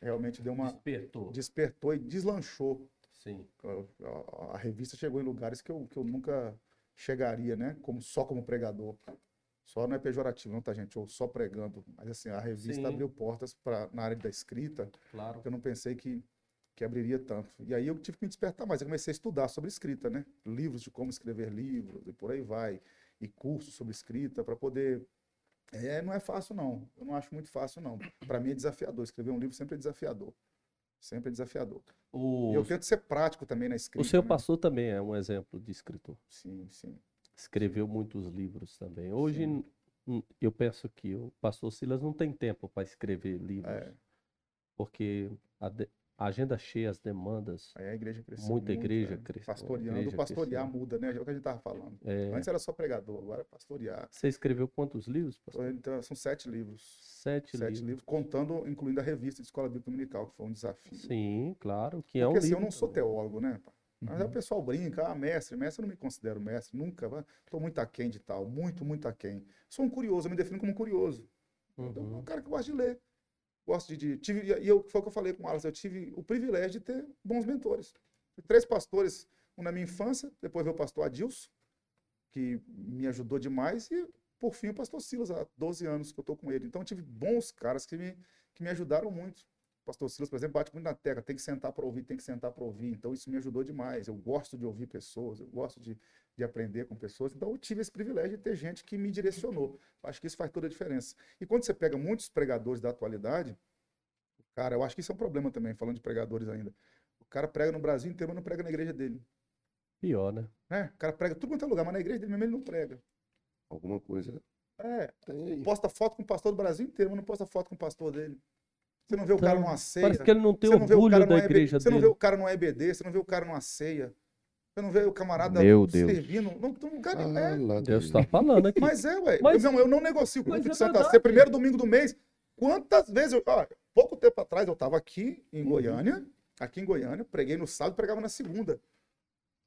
D: realmente deu uma
A: Despertou.
D: despertou e deslanchou.
A: Sim.
D: A, a- a revista chegou em lugares que eu, que eu nunca chegaria, né? Como só como pregador. Só não é pejorativo, não, tá, gente? Ou só pregando. Mas assim, a revista
A: Sim.
D: abriu portas para na área da escrita,
A: Claro.
D: que eu não pensei que que abriria tanto. E aí eu tive que me despertar mais. Eu comecei a estudar sobre escrita, né? Livros de como escrever livros e por aí vai. E cursos sobre escrita para poder. É, não é fácil, não. Eu não acho muito fácil, não. Para mim é desafiador. Escrever um livro sempre é desafiador. Sempre é desafiador.
A: O,
D: E eu tento ser prático também na
A: o
D: escrita.
A: seu
D: né?
A: pastor também é um exemplo de escritor.
D: Sim, sim.
A: Escreveu muitos livros também. Hoje,
D: Sim.
A: hum, eu penso que o pastor Silas não tem tempo para escrever livros,
D: É,
A: porque a, de- a agenda cheia, as demandas.
D: aí a igreja cresceu.
A: Muita
D: muito,
A: igreja
D: é.
A: cresceu,
D: Pastoreando.
A: igreja
D: pastorear
A: cresceu.
D: muda, né? É o que a gente estava falando.
A: É,
D: Antes era só pregador, agora é pastorear.
A: você escreveu quantos livros, pastor?
D: Então, são sete livros.
A: Sete,
D: Sete
A: livros.
D: livros, contando, incluindo a revista de Escola Bíblica Dominical, que foi um desafio.
A: Sim, claro, que é um
D: Porque assim,
A: livro.
D: eu não sou teólogo, né? pá? Mas
B: Uhum.
D: o pessoal brinca, ah, mestre, mestre, eu não me considero mestre, nunca. Estou muito aquém de tal, muito, muito aquém. Sou um curioso, eu me defino como um curioso. Então,
A: Uhum.
D: um cara que gosta de ler. Gosto de. de tive, e eu, foi o que eu falei com o Alas, eu tive o privilégio de ter bons mentores. Três pastores, um na minha infância, depois veio o pastor Adilson, que me ajudou demais, e por fim o pastor Silas, há 12 anos que eu estou com ele. Então tive bons caras que me, que me ajudaram muito. O pastor Silas, por exemplo, bate muito na tecla, tem que sentar para ouvir, tem que sentar para ouvir. Então isso me ajudou demais. Eu gosto de ouvir pessoas, eu gosto de, de aprender com pessoas. Então eu tive esse privilégio de ter gente que me direcionou. Acho que isso faz toda a diferença. E quando você pega muitos pregadores da atualidade, cara, eu acho que isso é um problema também, falando de pregadores ainda. O cara prega no Brasil inteiro, mas não prega na igreja dele.
A: Pior, né?
D: Né? O cara prega tudo quanto é lugar, mas na igreja dele mesmo ele não prega.
C: Alguma coisa
D: É, posta foto com o pastor do Brasil inteiro, mas não posta foto com o pastor dele. Você não vê o cara
A: Então,
D: numa ceia.
A: Parece que ele não tem
D: você não vê o
A: orgulho
D: cara
A: da
D: numa EB
A: igreja
D: Você não vê
A: dele.
D: o cara numa EBD, você não vê o cara numa ceia. Você não vê o camarada
B: Meu Deus.
D: servindo. Não, não, o cara, é,
C: Fala
A: Deus está falando aqui.
D: Mas é, ué.
A: Mas-
D: eu, não, eu não negocio com
A: mas
D: culto
A: é
D: de Santa. Ceia. Primeiro domingo do mês. Quantas vezes eu. ó, pouco tempo atrás eu estava aqui em
A: Uhum.
D: Goiânia. Aqui em Goiânia. Preguei no sábado e pregava na segunda.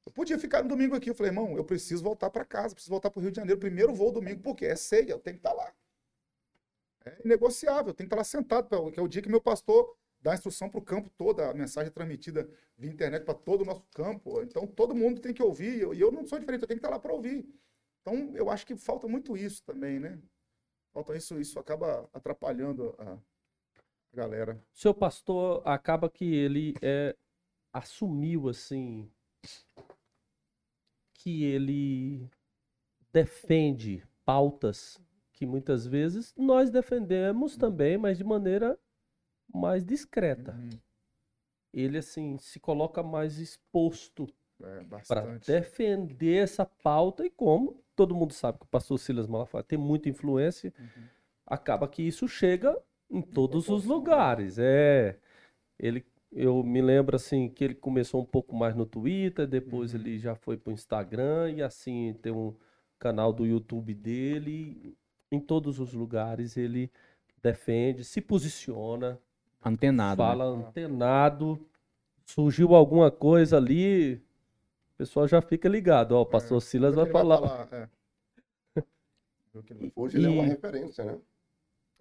D: Eu podia ficar no domingo aqui. Eu falei, irmão, eu preciso voltar para casa. Preciso voltar para o Rio de Janeiro. Primeiro voo domingo, porque é ceia. Eu tenho que estar lá. É inegociável. Eu tenho que estar lá sentado. pra- Que é o dia que meu pastor dá instrução para o campo todo. A mensagem transmitida via internet para todo o nosso campo. Então todo mundo tem que ouvir. E eu, eu não sou diferente. Eu tenho que estar lá para ouvir. Então, eu acho que falta muito isso também, né? Falta isso, isso acaba atrapalhando a galera.
A: Seu pastor acaba que ele é, assumiu assim que ele defende pautas que muitas vezes nós defendemos também, mas de maneira mais discreta. Ele assim se coloca mais exposto
D: É,
A: para defender essa pauta e como todo mundo sabe que o pastor Silas Malafaia tem muita influência,
D: Uhum.
A: acaba que isso chega em todos os lugares. É, ele, eu me lembro assim que ele começou um pouco mais no Twitter, depois
D: Uhum.
A: ele já foi para o Instagram e assim tem um canal do YouTube dele. Em todos os lugares ele defende, se posiciona,
B: Antenado. né?
A: fala antenado. Surgiu alguma coisa ali, o pessoal já fica ligado. Ó, o pastor Silas
D: Vê o
A: vai
D: que ele
A: falar.
D: é. O que ele vai-
C: Hoje ele é uma
A: E-
C: referência, né?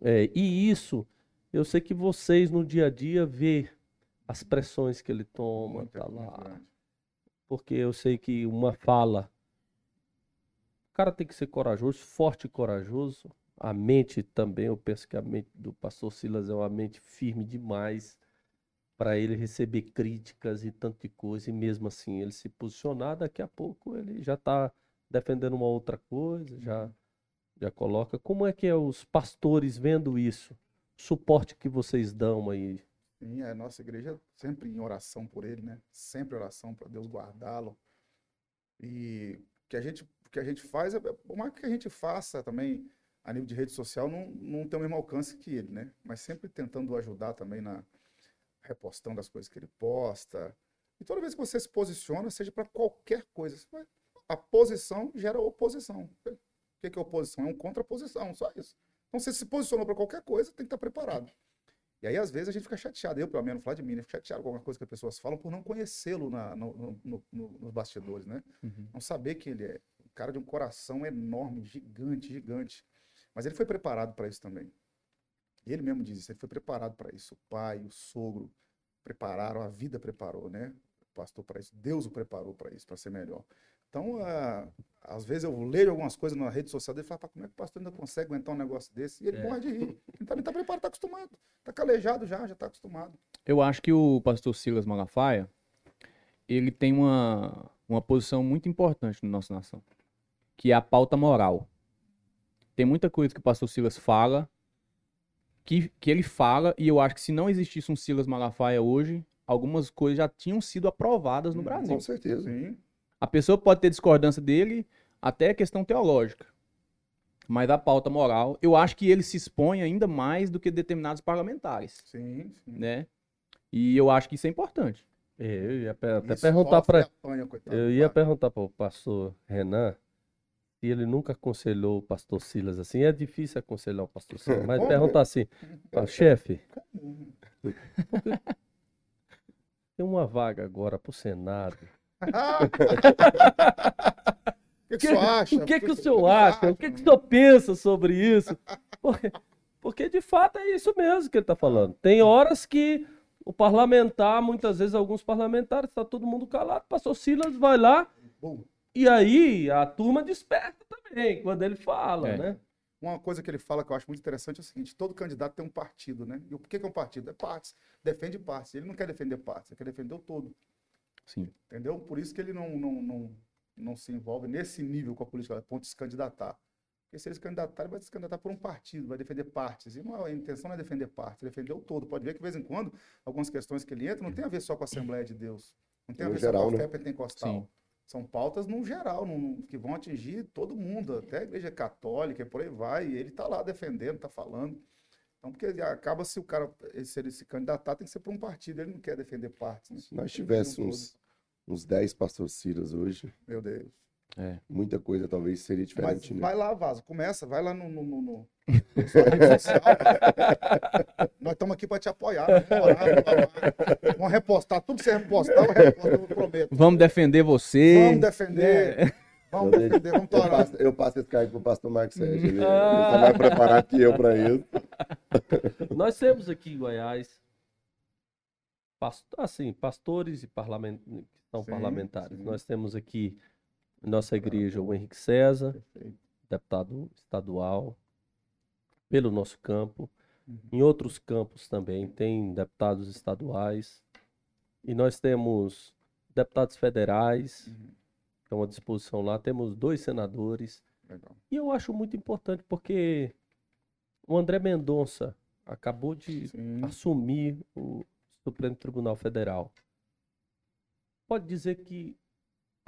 A: É, e isso, eu sei que vocês no dia a dia vê as pressões que ele toma,
D: Muito,
A: tá lá. Porque eu sei que uma fala, o cara tem que ser corajoso, forte e corajoso. A mente também, eu penso que a mente do pastor Silas é uma mente firme demais para ele receber críticas e tanto de coisa, e mesmo assim ele se posicionar, daqui a pouco ele já está defendendo uma outra coisa, já, já coloca. Como é que é os pastores vendo isso? Suporte que vocês dão aí.
D: Sim, a nossa igreja sempre em oração por ele, né? Sempre oração para Deus guardá-lo. E o que a gente, que a gente faz, é, por mais que a gente faça também a nível de rede social, não, não tem o mesmo alcance que ele, né? Mas sempre tentando ajudar também na repostão das coisas que ele posta. E toda vez que você se posiciona, seja para qualquer coisa, a posição gera oposição. O que é oposição? É um contraposição, só isso. Então, você se posicionou para qualquer coisa, tem que estar preparado. E aí, às vezes, a gente fica chateado. Eu, pelo menos, falar de mim, né? Fico chateado com alguma coisa que as pessoas falam por não conhecê-lo no- no- no- nos bastidores, né?
B: Uhum.
D: Não saber que ele é um cara de um coração enorme, gigante, gigante. Mas ele foi preparado para isso também. E ele mesmo diz isso, ele foi preparado para isso. O pai, o sogro prepararam, a vida preparou, né? O pastor para isso, Deus o preparou para isso, para ser melhor. Então, ah, às vezes eu leio algumas coisas na rede social dele e falo, "Pá, como é que o pastor ainda consegue aguentar um negócio desse? E ele
A: É.
D: morre de rir. Então ele está preparado, está acostumado. Está calejado já, já está acostumado.
B: Eu acho que o pastor Silas Malafaia, ele tem uma, uma posição muito importante na nossa nação, que é a pauta moral. Tem muita coisa que o pastor Silas fala, que, que ele fala, e eu acho que se não existisse um Silas Malafaia hoje, algumas coisas já tinham sido aprovadas no
D: Hum,
B: Brasil.
C: Com certeza.
D: Sim.
B: A pessoa pode ter discordância dele até a questão teológica. Mas a pauta moral, eu acho que ele se expõe ainda mais do que determinados parlamentares,
D: Sim, sim.
B: né? E eu acho que isso é importante.
A: É, Eu ia até perguntar para. Eu ia perguntar para o pastor Renan se ele nunca aconselhou o pastor Silas assim. É difícil aconselhar o pastor Silas, mas perguntar assim, fala, chefe, porque tem uma vaga agora para o Senado.
D: O que, que o senhor acha?
A: O que, que o senhor acha? O que, que o senhor pensa sobre isso? Porque, porque de fato é isso mesmo que ele está falando. Tem horas que o parlamentar, muitas vezes alguns parlamentares, está todo mundo calado, pastor Silas vai lá
D: Bom,
A: e aí a turma desperta também quando ele fala,
B: É.
A: né?
D: Uma coisa que ele fala que eu acho muito interessante é o seguinte: todo candidato tem um partido, né? E o que que é um partido? É partes. Defende partes. Ele não quer defender partes, ele quer defender o todo.
B: Sim.
D: Entendeu? Por isso que ele não, não, não, não se envolve nesse nível com a política, a ponto de se candidatar. Porque se ele se candidatar, ele vai se candidatar por um partido, vai defender partes. E não, é- a intenção não é defender partes, é defender o todo. Pode ver que, de vez em quando, algumas questões que ele entra não tem a ver só com a Assembleia de Deus. Não tem a ver
C: geral,
D: só com a
C: né?
D: fé pentecostal.
B: Sim.
D: São pautas no geral, no- que vão atingir todo mundo, até a igreja católica e por aí vai. E ele está lá defendendo, está falando. Então, porque acaba se o cara, se ele se candidatar, tem que ser para um partido. Ele não quer defender partes. Né?
C: Se nós tivéssemos uns 10 pastorcidas hoje,
D: Meu Deus.
B: É.
C: muita coisa talvez seria
D: Mas
C: diferente, né?
D: vai lá, Vaso, começa, vai lá no. no, no, no- na sua rede social. Nós estamos aqui para te apoiar. Vamos, orar, vamos, repostar tudo que você repostar, eu reposto, eu prometo.
B: Vamos defender você.
D: Vamos defender. Vamos
C: Eu
D: defender, vamos
C: Eu
D: torar.
C: passo, eu passo esse cargo pro pastor Marcos Sérgio. Ele, ele
A: Ah.
C: tá mais preparado que eu para isso.
A: Nós temos aqui em Goiás, pas- assim, pastores e parlament... que são
D: Sim,
A: parlamentares.
D: sim.
A: Nós temos aqui nossa igreja o Henrique César, deputado estadual, pelo nosso campo.
D: Uhum.
A: Em outros campos também tem deputados estaduais. E nós temos deputados federais,
D: Uhum.
A: estão à disposição lá. Temos dois senadores.
D: Legal.
A: E eu acho muito importante porque o André Mendonça acabou de
D: Sim.
A: assumir o Supremo Tribunal Federal. Pode dizer que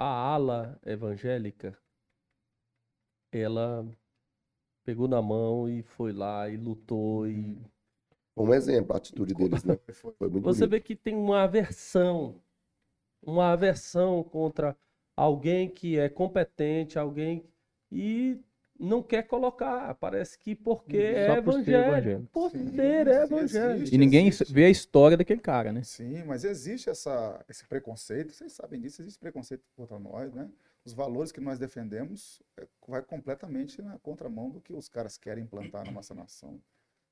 A: a ala evangélica ela pegou na mão e foi lá e lutou e
C: Um exemplo, a atitude deles, né?
D: Foi.
C: Muito
A: você
C: bonito.
A: vê que tem uma aversão, uma aversão contra alguém que é competente, alguém e não quer colocar. Parece que porque é
B: por ser
A: evangélico, por ser é evangélico.
B: E ninguém
D: Existe.
B: vê a história daquele cara, né?
D: Sim, mas existe essa, esse preconceito, vocês sabem disso, existe preconceito contra nós, né? Os valores que nós defendemos é, vai completamente na contramão do que os caras querem implantar na nossa nação.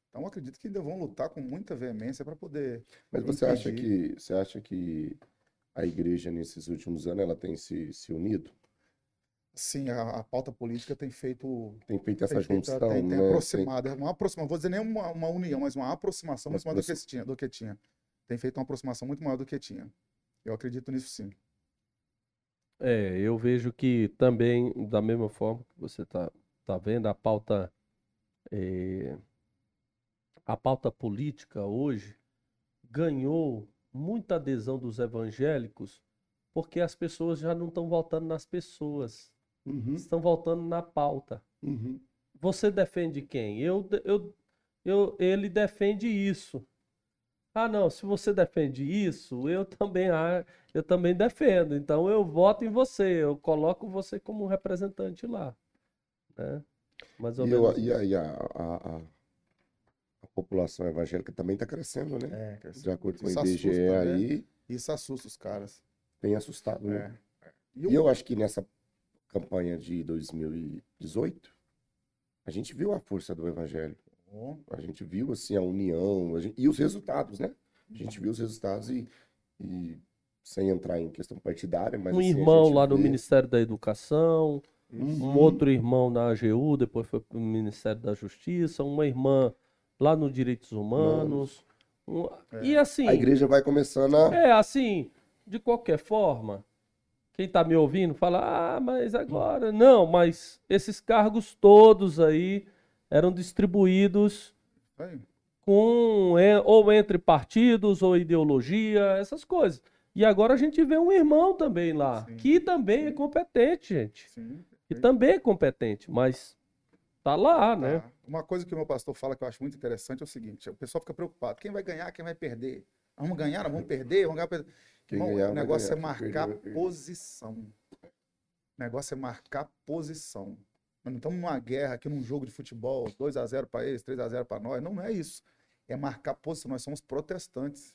D: Então, eu acredito que ainda vão lutar com muita veemência para poder.
C: Mas você acha que você acha que a igreja nesses últimos anos ela tem se, se unido?
D: Sim, a, a pauta política tem feito.
C: Tem feito essa
D: tem, feito-
C: junção,
D: tem, tem
C: né?
D: aproximado, é uma aproximação, vou dizer nem uma, uma união, mas uma aproximação muito maior do que, tinha, do que tinha. Tem feito uma aproximação muito maior do que tinha. Eu acredito nisso sim.
A: É, eu vejo que também, da mesma forma que você está tá vendo, a pauta, eh, a pauta política hoje ganhou muita adesão dos evangélicos porque as pessoas já não estão votando nas pessoas,
C: Uhum,
A: estão votando na pauta.
C: uhum.
A: Você defende quem? Eu, eu, eu, ele defende isso. Ah, não, se você defende isso, eu também, ah, eu também defendo. Então eu voto em você, eu coloco você como um representante lá. Né? Mais ou
C: E, eu-
A: menos
C: e
A: isso.
C: aí a, a, a, a população evangélica também está crescendo, né?
D: É,
C: De acordo com o
D: Isso assusta,
C: IBGE
D: né?
C: aí,
D: Isso assusta os caras.
C: tem assustado, né?
D: É.
C: E eu acho que nessa campanha de 2018, a gente viu a força do evangelho. A gente viu assim a união a gente- e os resultados, né? A gente viu os resultados e, e sem entrar em questão partidária, mas
A: Um
C: assim,
A: irmão lá no
C: vê-
A: Ministério da Educação,
C: Uhum.
A: um outro irmão na AGU, depois foi para o Ministério da Justiça, uma irmã lá no Direitos Humanos. um- E assim.
C: A igreja vai começando a
A: É, assim, de qualquer forma, quem tá me ouvindo fala, ah, mas agora. Não, mas esses cargos todos aí eram distribuídos com é, ou entre partidos ou ideologia, essas coisas. E agora a gente vê um irmão também lá,
D: Sim,
A: que também é competente, gente.
D: Sim.
A: Que também é competente, mas tá lá, né?
D: Tá. Uma coisa que o meu pastor fala que eu acho muito interessante é o seguinte: o pessoal fica preocupado. Quem vai ganhar, quem vai perder? Vamos ganhar, vamos perder, vamos ganhar. perder. Irmão,
C: ganhar,
D: o negócio
C: ganhar,
D: é marcar
C: perder,
D: posição. O negócio é marcar posição. Nós não estamos numa guerra aqui num jogo de futebol, 2 a 0 para eles, 3 a 0 para nós. Não, não é isso. É marcar posição. Nós somos protestantes.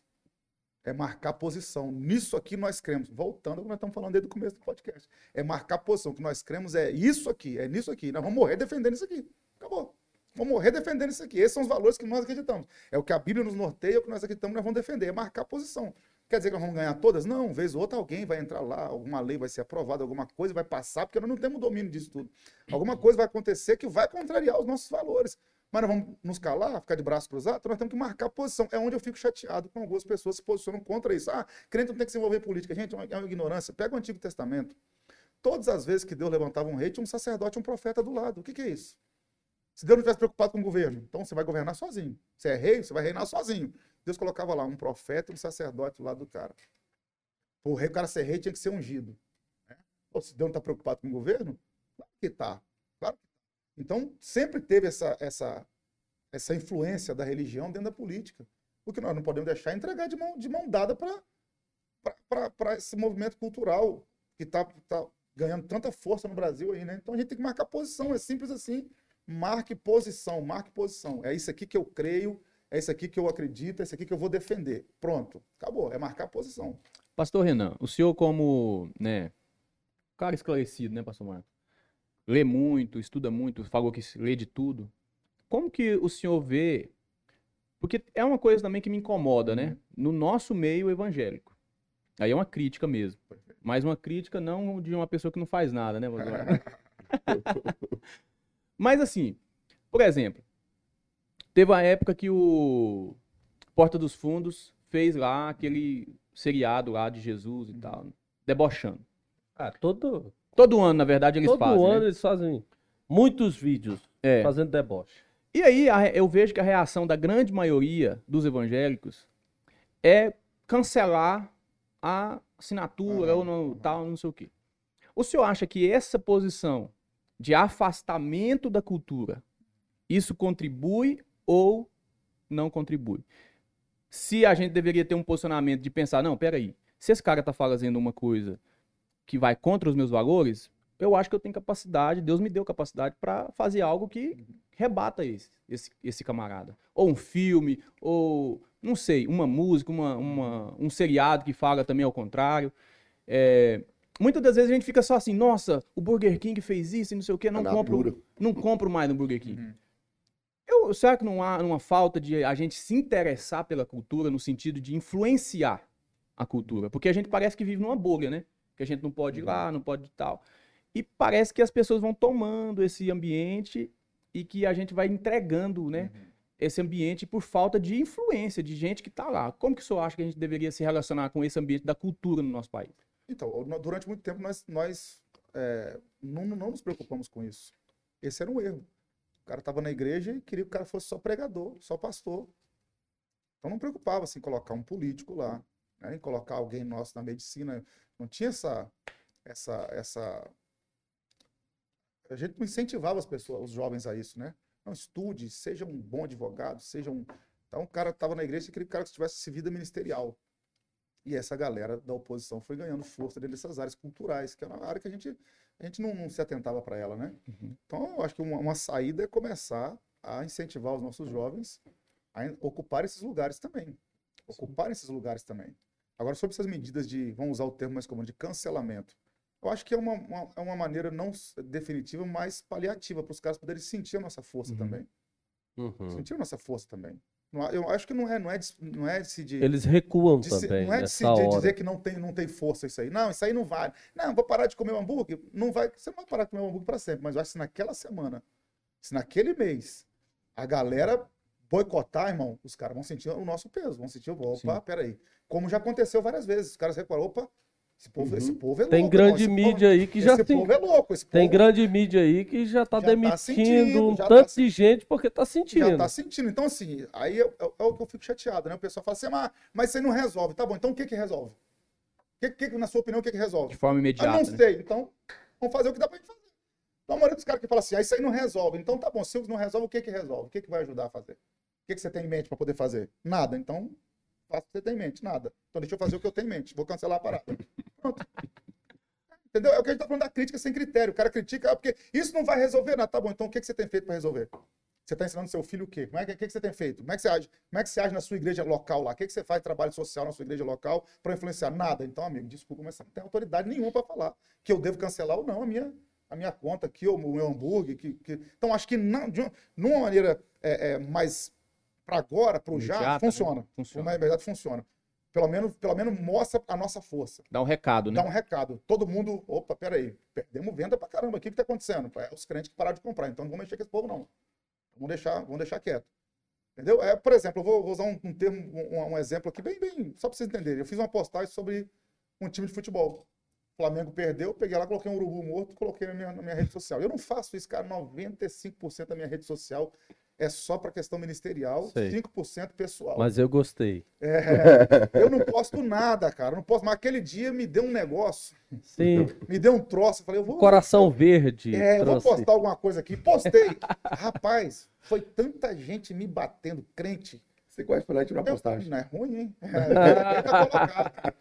D: É marcar posição. Nisso aqui nós cremos. Voltando ao que nós estamos falando desde o começo do podcast. É marcar posição. O que nós cremos é isso aqui, é nisso aqui. Nós vamos morrer defendendo isso aqui. Acabou. Vamos morrer defendendo isso aqui. Esses são os valores que nós acreditamos. É o que a Bíblia nos norteia, é o que nós acreditamos, nós vamos defender. É marcar posição. Quer dizer que nós vamos ganhar todas? Não, vez ou outra alguém vai entrar lá, alguma lei vai ser aprovada, alguma coisa vai passar, porque nós não temos domínio disso tudo. Alguma coisa vai acontecer que vai contrariar os nossos valores. Mas nós vamos nos calar, ficar de braço cruzado, então nós temos que marcar posição. É onde eu fico chateado com algumas pessoas que se posicionam contra isso. Ah, crente não tem que se envolver em política. Gente, é uma, é uma ignorância. Pega o Antigo Testamento. Todas as vezes que Deus levantava um rei, tinha um sacerdote, um profeta do lado. O que, que é isso? Se Deus não estivesse preocupado com o governo, então você vai governar sozinho. Você é rei, você vai reinar sozinho. Deus colocava lá um profeta e um sacerdote do lado do cara. O o cara ser rei tinha que ser ungido. né? Se Deus não está preocupado com o governo? Claro que está. Claro que tá. Então, sempre teve essa, essa, essa influência da religião dentro da política. Porque nós não podemos deixar entregar de mão, de mão dada para esse movimento cultural que está tá ganhando tanta força no Brasil aí, né? Então a gente tem que marcar posição, é simples assim. Marque posição, marque posição. É isso aqui que eu creio, é isso aqui que eu acredito, é isso aqui que eu vou defender. Pronto, acabou, é marcar posição.
B: Pastor Renan, o senhor como, né, cara esclarecido, né, pastor Marco? Lê muito, estuda muito, falou que lê de tudo. Como que o senhor vê porque é uma coisa também que me incomoda, né? No nosso meio evangélico. Aí é uma crítica mesmo. Mas uma crítica não de uma pessoa que não faz nada, né? Mas assim, por exemplo, teve uma época que o Porta dos Fundos fez lá aquele seriado lá de Jesus e uhum. tal, debochando.
A: Ah, todo
B: todo ano, na verdade, eles
A: todo
B: fazem.
A: Todo
B: ano
A: né? eles fazem muitos vídeos é. fazendo deboche.
B: E aí eu vejo que a reação da grande maioria dos evangélicos é cancelar a assinatura ou não, tal, não sei o quê. O senhor acha que essa posição de afastamento da cultura, isso contribui ou não contribui? Se a gente deveria ter um posicionamento de pensar, não, peraí, se esse cara está fazendo uma coisa que vai contra os meus valores, eu acho que eu tenho capacidade, Deus me deu capacidade para fazer algo que rebata esse, esse, esse camarada. Ou um filme, ou, não sei, uma música, uma, uma, um seriado que fala também ao contrário. É, muitas das vezes a gente fica só assim, nossa, o Burger King fez isso e não sei o que, não, compro, não compro mais no Burger King. Uhum. Eu, será que não há uma falta de a gente se interessar pela cultura no sentido de influenciar a cultura? Porque a gente parece que vive numa bolha, né? Que a gente não pode ir lá, uhum. não pode tal. E parece que as pessoas vão tomando esse ambiente e que a gente vai entregando, né? Uhum. Esse ambiente por falta de influência de gente que está lá. Como que o senhor acha que a gente deveria se relacionar com esse ambiente da cultura no nosso país?
D: Então, durante muito tempo nós, nós é, não, não nos preocupamos com isso. Esse era um erro. O cara estava na igreja e queria que o cara fosse só pregador, só pastor. Então não preocupava assim, em colocar um político lá, né, em colocar alguém nosso na medicina. Não tinha essa, essa, essa a gente não incentivava as pessoas, os jovens a isso, né? Não estude, seja um bom advogado, seja um. Então o cara estava na igreja e queria que o cara tivesse vida ministerial. E essa galera da oposição foi ganhando força dentro dessas áreas culturais, que era uma área que a gente, a gente não, não se atentava para ela, né? Uhum. Então eu acho que uma, uma saída é começar a incentivar os nossos jovens a ocupar esses lugares também. Ocupar esses lugares também. Agora, sobre essas medidas de, vamos usar o termo mais comum, de cancelamento. Eu acho que é uma, uma, é uma maneira não definitiva, mas paliativa, para os caras poderem sentir a nossa força uhum. também. Uhum. Sentir a nossa força também. Eu acho que não é, não é, não é de, de
A: Eles recuam de, também.
D: Não é de,
A: se, de
D: dizer que não tem, não tem força isso aí. Não, isso aí não vale. Não, vou parar de comer um hambúrguer. Não vai, você não vai parar de comer um hambúrguer para sempre. Mas eu acho que se naquela semana, se naquele mês, a galera boicotar, irmão, os caras vão sentir o nosso peso. Vão sentir, opa, Sim. peraí. Como já aconteceu várias vezes. Os caras recuaram, opa, esse povo, uhum. esse povo é louco.
A: Tem grande mídia
D: povo,
A: aí que já
D: esse povo é louco. Esse
A: tem grande mídia aí que já tá já tá demitindo tá sentindo, um tanto tá, de gente porque tá sentindo. Já
D: tá sentindo. Então, assim, aí é, é, é, o que eu fico chateado, né? O pessoal fala assim, mas, mas isso aí não resolve. Tá bom, então o que que resolve? Que, que, na sua opinião, o que que resolve?
B: De forma imediata.
D: Eu não né? sei. Então, vamos fazer o que dá pra gente fazer. Então, a maioria dos caras que fala assim, ah, isso aí não resolve. Então, tá bom, se não resolve, o que que resolve? O que que vai ajudar a fazer? O que que você tem em mente para poder fazer? Nada. Então, faça o que você tem em mente. Nada. Então, deixa eu fazer o que eu tenho em mente. Vou cancelar a parada. Pronto. Entendeu? É o que a gente está falando da crítica sem critério. O cara critica, ah, porque isso não vai resolver nada. Tá bom, então o que, que você tem feito para resolver? Você está ensinando seu filho o quê? Como é que, que, que, você tem feito? Como é que você age? Como é que você age na sua igreja local lá? O que, que você faz de trabalho social na sua igreja local para influenciar? Nada. Então, amigo, desculpa, mas não tem autoridade nenhuma para falar que eu devo cancelar ou não a minha, a minha conta aqui, ou o meu hambúrguer. Que, que... Então, acho que não, de uma maneira é, é, mais para agora, para o já, funciona. Funciona. Na verdade, funciona pelo menos, pelo menos mostra a nossa força.
B: Dá um recado, né?
D: Dá um recado. Todo mundo, opa, peraí, perdemos venda pra caramba, o que que tá acontecendo? É os crentes que pararam de comprar, então não vamos mexer com esse povo, não. Vamos deixar, vamos deixar quieto. Entendeu? É, por exemplo, eu vou, vou usar um, um termo, um, um, exemplo aqui, bem, bem, só pra vocês entenderem. Eu fiz uma postagem sobre um time de futebol. O Flamengo perdeu, peguei lá, coloquei um urubu morto, coloquei na minha, na minha rede social. Eu não faço isso, cara, 95% da minha rede social é só para questão ministerial,
A: Sei.
D: 5% pessoal.
A: Mas eu gostei.
D: É, eu não posto nada, cara. Não posto, mas aquele dia me deu um negócio,
A: Sim.
D: me deu um troço. Eu falei, eu vou.
A: Coração verde.
D: É, eu vou postar alguma coisa aqui. Postei. Rapaz, foi tanta gente me batendo, crente.
C: Você quase foi lá e tirou a
D: Eu-
C: postagem.
D: Não é ruim, hein? É, é.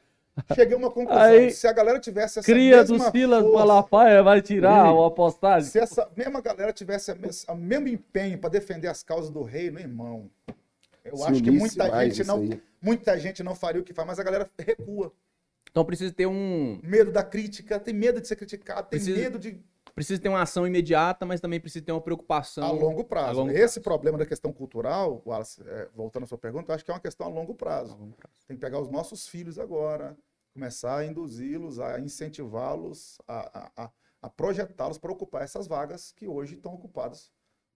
D: Cheguei a uma conclusão.
A: Aí,
D: se a galera tivesse essa
A: Cria
D: mesma
A: Silas
D: força,
A: Malafaia vai tirar uma postagem.
D: se essa mesma galera tivesse a mes- o mesmo empenho para defender as causas do reino, irmão, eu
C: Se
D: acho que muita gente, não,
C: aí.
D: muita gente não faria o que faz, mas a galera recua.
B: Então precisa ter um.
D: Medo da crítica, tem medo de ser criticado, tem
B: Precisa-
D: medo de
B: Precisa ter uma ação imediata, mas também precisa ter uma preocupação.
D: a longo prazo.
B: a longo
D: Esse problema da questão cultural, Wallace, é, voltando à sua pergunta, eu acho que é uma questão a longo prazo. Tem que pegar os nossos filhos agora, começar a induzi-los, a incentivá-los, a, a, a- a projetá-los para ocupar essas vagas que hoje estão ocupadas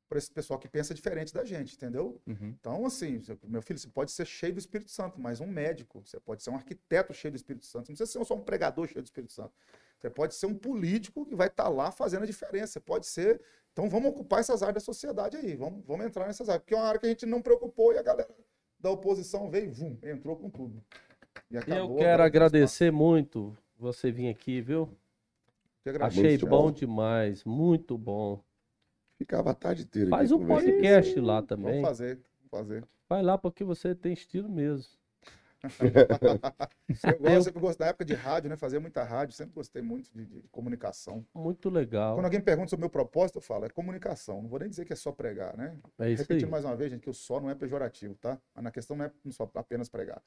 D: por esse pessoal que pensa diferente da gente, entendeu?
B: Uhum.
D: Então, assim, meu filho, você pode ser cheio do Espírito Santo, mas um médico, você pode ser um arquiteto cheio do Espírito Santo, não precisa ser só um pregador cheio do Espírito Santo. Você pode ser um político que vai estar lá fazendo a diferença. Você pode ser. Então, vamos ocupar essas áreas da sociedade aí, vamos, vamos entrar nessas áreas, porque é uma área que a gente não preocupou e a galera da oposição veio, vum, entrou com tudo. E
A: Eu
D: acabou,
A: quero agradecer muito você vir aqui, viu? Achei
C: Muito
A: bom demais, muito bom.
C: Ficava a tarde inteira.
A: Faz
C: aqui
A: um podcast lá
D: Vamos
A: também.
D: fazer, vamos fazer.
A: Vai lá porque você tem estilo mesmo.
D: Eu gosto, sempre gosto da época de rádio, né? Fazia muita rádio, sempre gostei muito de, de comunicação.
A: Muito legal.
D: Quando alguém pergunta sobre o meu propósito, eu falo, é comunicação. Não vou nem dizer que é só pregar, né?
A: É isso aí.
D: Repetindo mais uma vez, gente, que o só não é pejorativo, tá? Mas na questão não é só apenas pregar.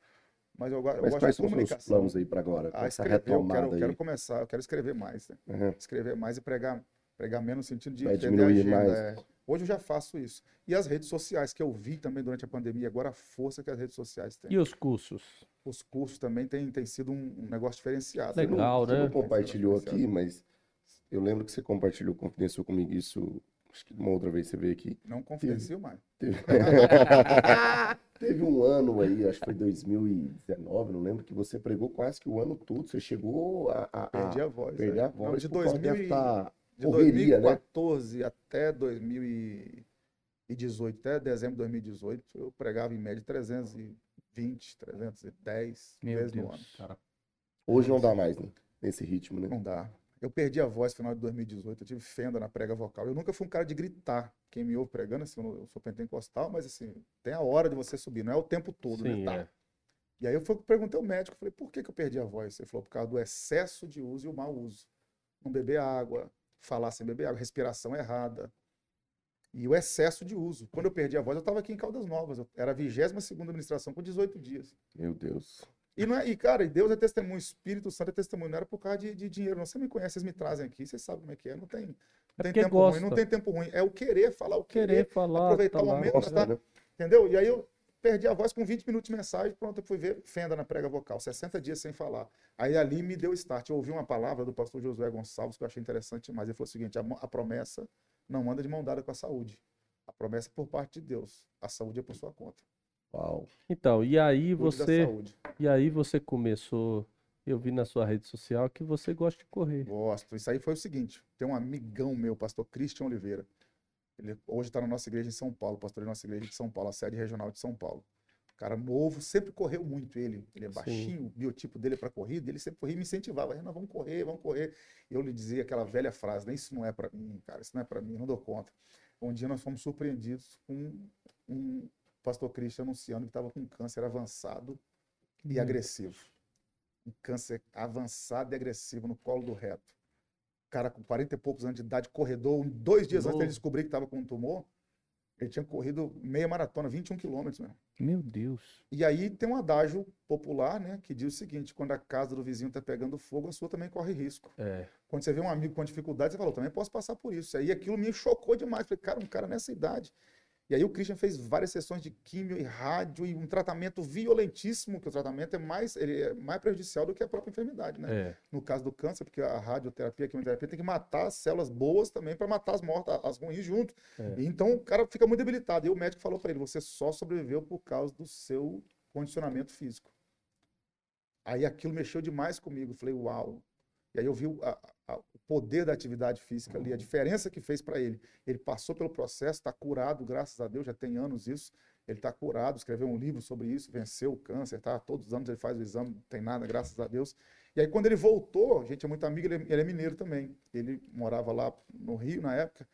D: Mas eu, eu
C: Mas
D: gosto
C: quais
D: de
C: são os seus
D: comunicação.
C: planos aí para agora? Com
D: Ah,
C: essa
D: escrever, eu
C: retomada
D: quero, eu quero
C: aí.
D: começar, eu quero escrever mais, né?
C: Uhum.
D: Escrever mais e pregar, pregar menos no sentido de
C: Vai
D: entender a agenda.
C: mais.
D: é. Hoje eu já faço isso. E as redes sociais, que eu vi também durante a pandemia, agora a força que as redes sociais têm.
A: E os cursos?
D: Os cursos também têm, têm sido um, um negócio diferenciado.
A: Legal.
C: Você
A: né?
C: não compartilhou aqui, mas eu lembro que você compartilhou, confidenciou comigo isso. Acho que uma outra vez você veio aqui.
D: Não confidencio mais.
C: Teve... Teve um ano aí, acho que foi 2019, não lembro, que você pregou quase que o ano todo. Você chegou a, a- a
D: Perdi a voz.
C: perder
D: é.
C: a voz.
D: Não, de
C: por causa
D: 2000 e-
C: dessa
D: De
C: correria, né?
D: 2014 até 2018, até dezembro de 2018, eu pregava em média 320, 310
B: Meu
D: vezes no
B: Deus.
D: ano.
B: Cara.
C: Hoje não dá mais, né? Nesse ritmo, né?
D: Não dá. Eu perdi a voz no final de 2018, eu tive fenda na prega vocal. Eu nunca fui um cara de gritar. Quem me ouve pregando, assim, eu sou pentecostal, mas assim, tem a hora de você subir, não é o tempo todo,
A: Sim,
D: né? Tá.
A: é.
D: E aí eu fui, perguntei ao médico, falei, por que, que eu perdi a voz? Ele falou, por causa do excesso de uso e o mau uso. Não beber água, falar sem beber água, respiração errada. E o excesso de uso. Quando eu perdi a voz, eu estava aqui em Caldas Novas. Eu era a 22 segunda administração com 18 dias.
C: Meu Deus.
D: E, não é, e, cara, e Deus é testemunho, o Espírito Santo é testemunho. Não era por causa de, de dinheiro. Não. Você me conhece, vocês me trazem aqui, vocês sabem como é que é. Não tem, não
A: É
D: tem tempo
A: gosta.
D: ruim, não tem tempo ruim. É o querer, falar o
A: Querer
D: querer.
A: falar.
D: aproveitar
A: tá
D: o momento,
C: Gosta,
D: tá-
C: né?
D: Entendeu? E aí eu perdi a voz com 20 minutos de mensagem, pronto, eu fui ver fenda na prega vocal, 60 dias sem falar. Aí ali me deu start. Eu ouvi uma palavra do pastor Josué Gonçalves que eu achei interessante demais. Ele falou o seguinte: a, a promessa não anda de mão dada com a saúde. A promessa é por parte de Deus. A saúde é por sua conta.
C: Uau.
A: Então, e aí você, e aí você começou, eu vi na sua rede social que você gosta de correr.
D: Gosto. Isso aí foi o seguinte: tem um amigão meu, pastor Christian Oliveira. Ele hoje está na nossa igreja em São Paulo, pastor da nossa igreja de São Paulo, a sede regional de São Paulo. Cara novo, sempre correu muito ele. Ele é
A: Sim.
D: baixinho, o biotipo dele é para corrida, ele sempre corria e me incentivava. "Renan, vamos correr, vamos correr. Eu lhe dizia aquela velha frase, né? Isso não é para mim, cara, isso não é para mim, não dou conta. Um dia nós fomos surpreendidos com um pastor Christian anunciando que estava com câncer avançado e
A: Hum.
D: agressivo. Um câncer avançado e agressivo no colo do reto. Cara com 40 e poucos anos de idade, corredor, dois dias antes dele descobrir que estava com um tumor, ele tinha corrido meia maratona, 21 quilômetros, meu.
B: Meu Deus.
D: E aí tem um adágio popular, né, que diz o seguinte: quando a casa do vizinho está pegando fogo, a sua também corre risco.
A: É.
D: Quando você vê um amigo com dificuldade, você fala, eu também posso passar por isso. Aí aquilo me chocou demais. Falei, cara, um cara nessa idade. E aí o Christian fez várias sessões de químio e rádio e um tratamento violentíssimo, que o tratamento é mais, ele é mais prejudicial do que a própria enfermidade, né?
A: É.
D: No caso do câncer, porque a radioterapia, a quimioterapia tem que matar as células boas também para matar as mortas, as ruins junto.
A: É.
D: Então o cara fica muito debilitado. E o médico falou para ele: você só sobreviveu por causa do seu condicionamento físico. Aí aquilo mexeu demais comigo. Falei, uau. E aí eu vi a- poder da atividade física ali, a diferença que fez para ele. Ele passou pelo processo, está curado, graças a Deus, já tem anos isso. Ele está curado, escreveu um livro sobre isso, venceu o câncer, tá? Todos os anos ele faz o exame, não tem nada, graças a Deus. E aí, quando ele voltou, a gente é muito amigo, ele, é, ele é mineiro também. Ele morava lá no Rio na época.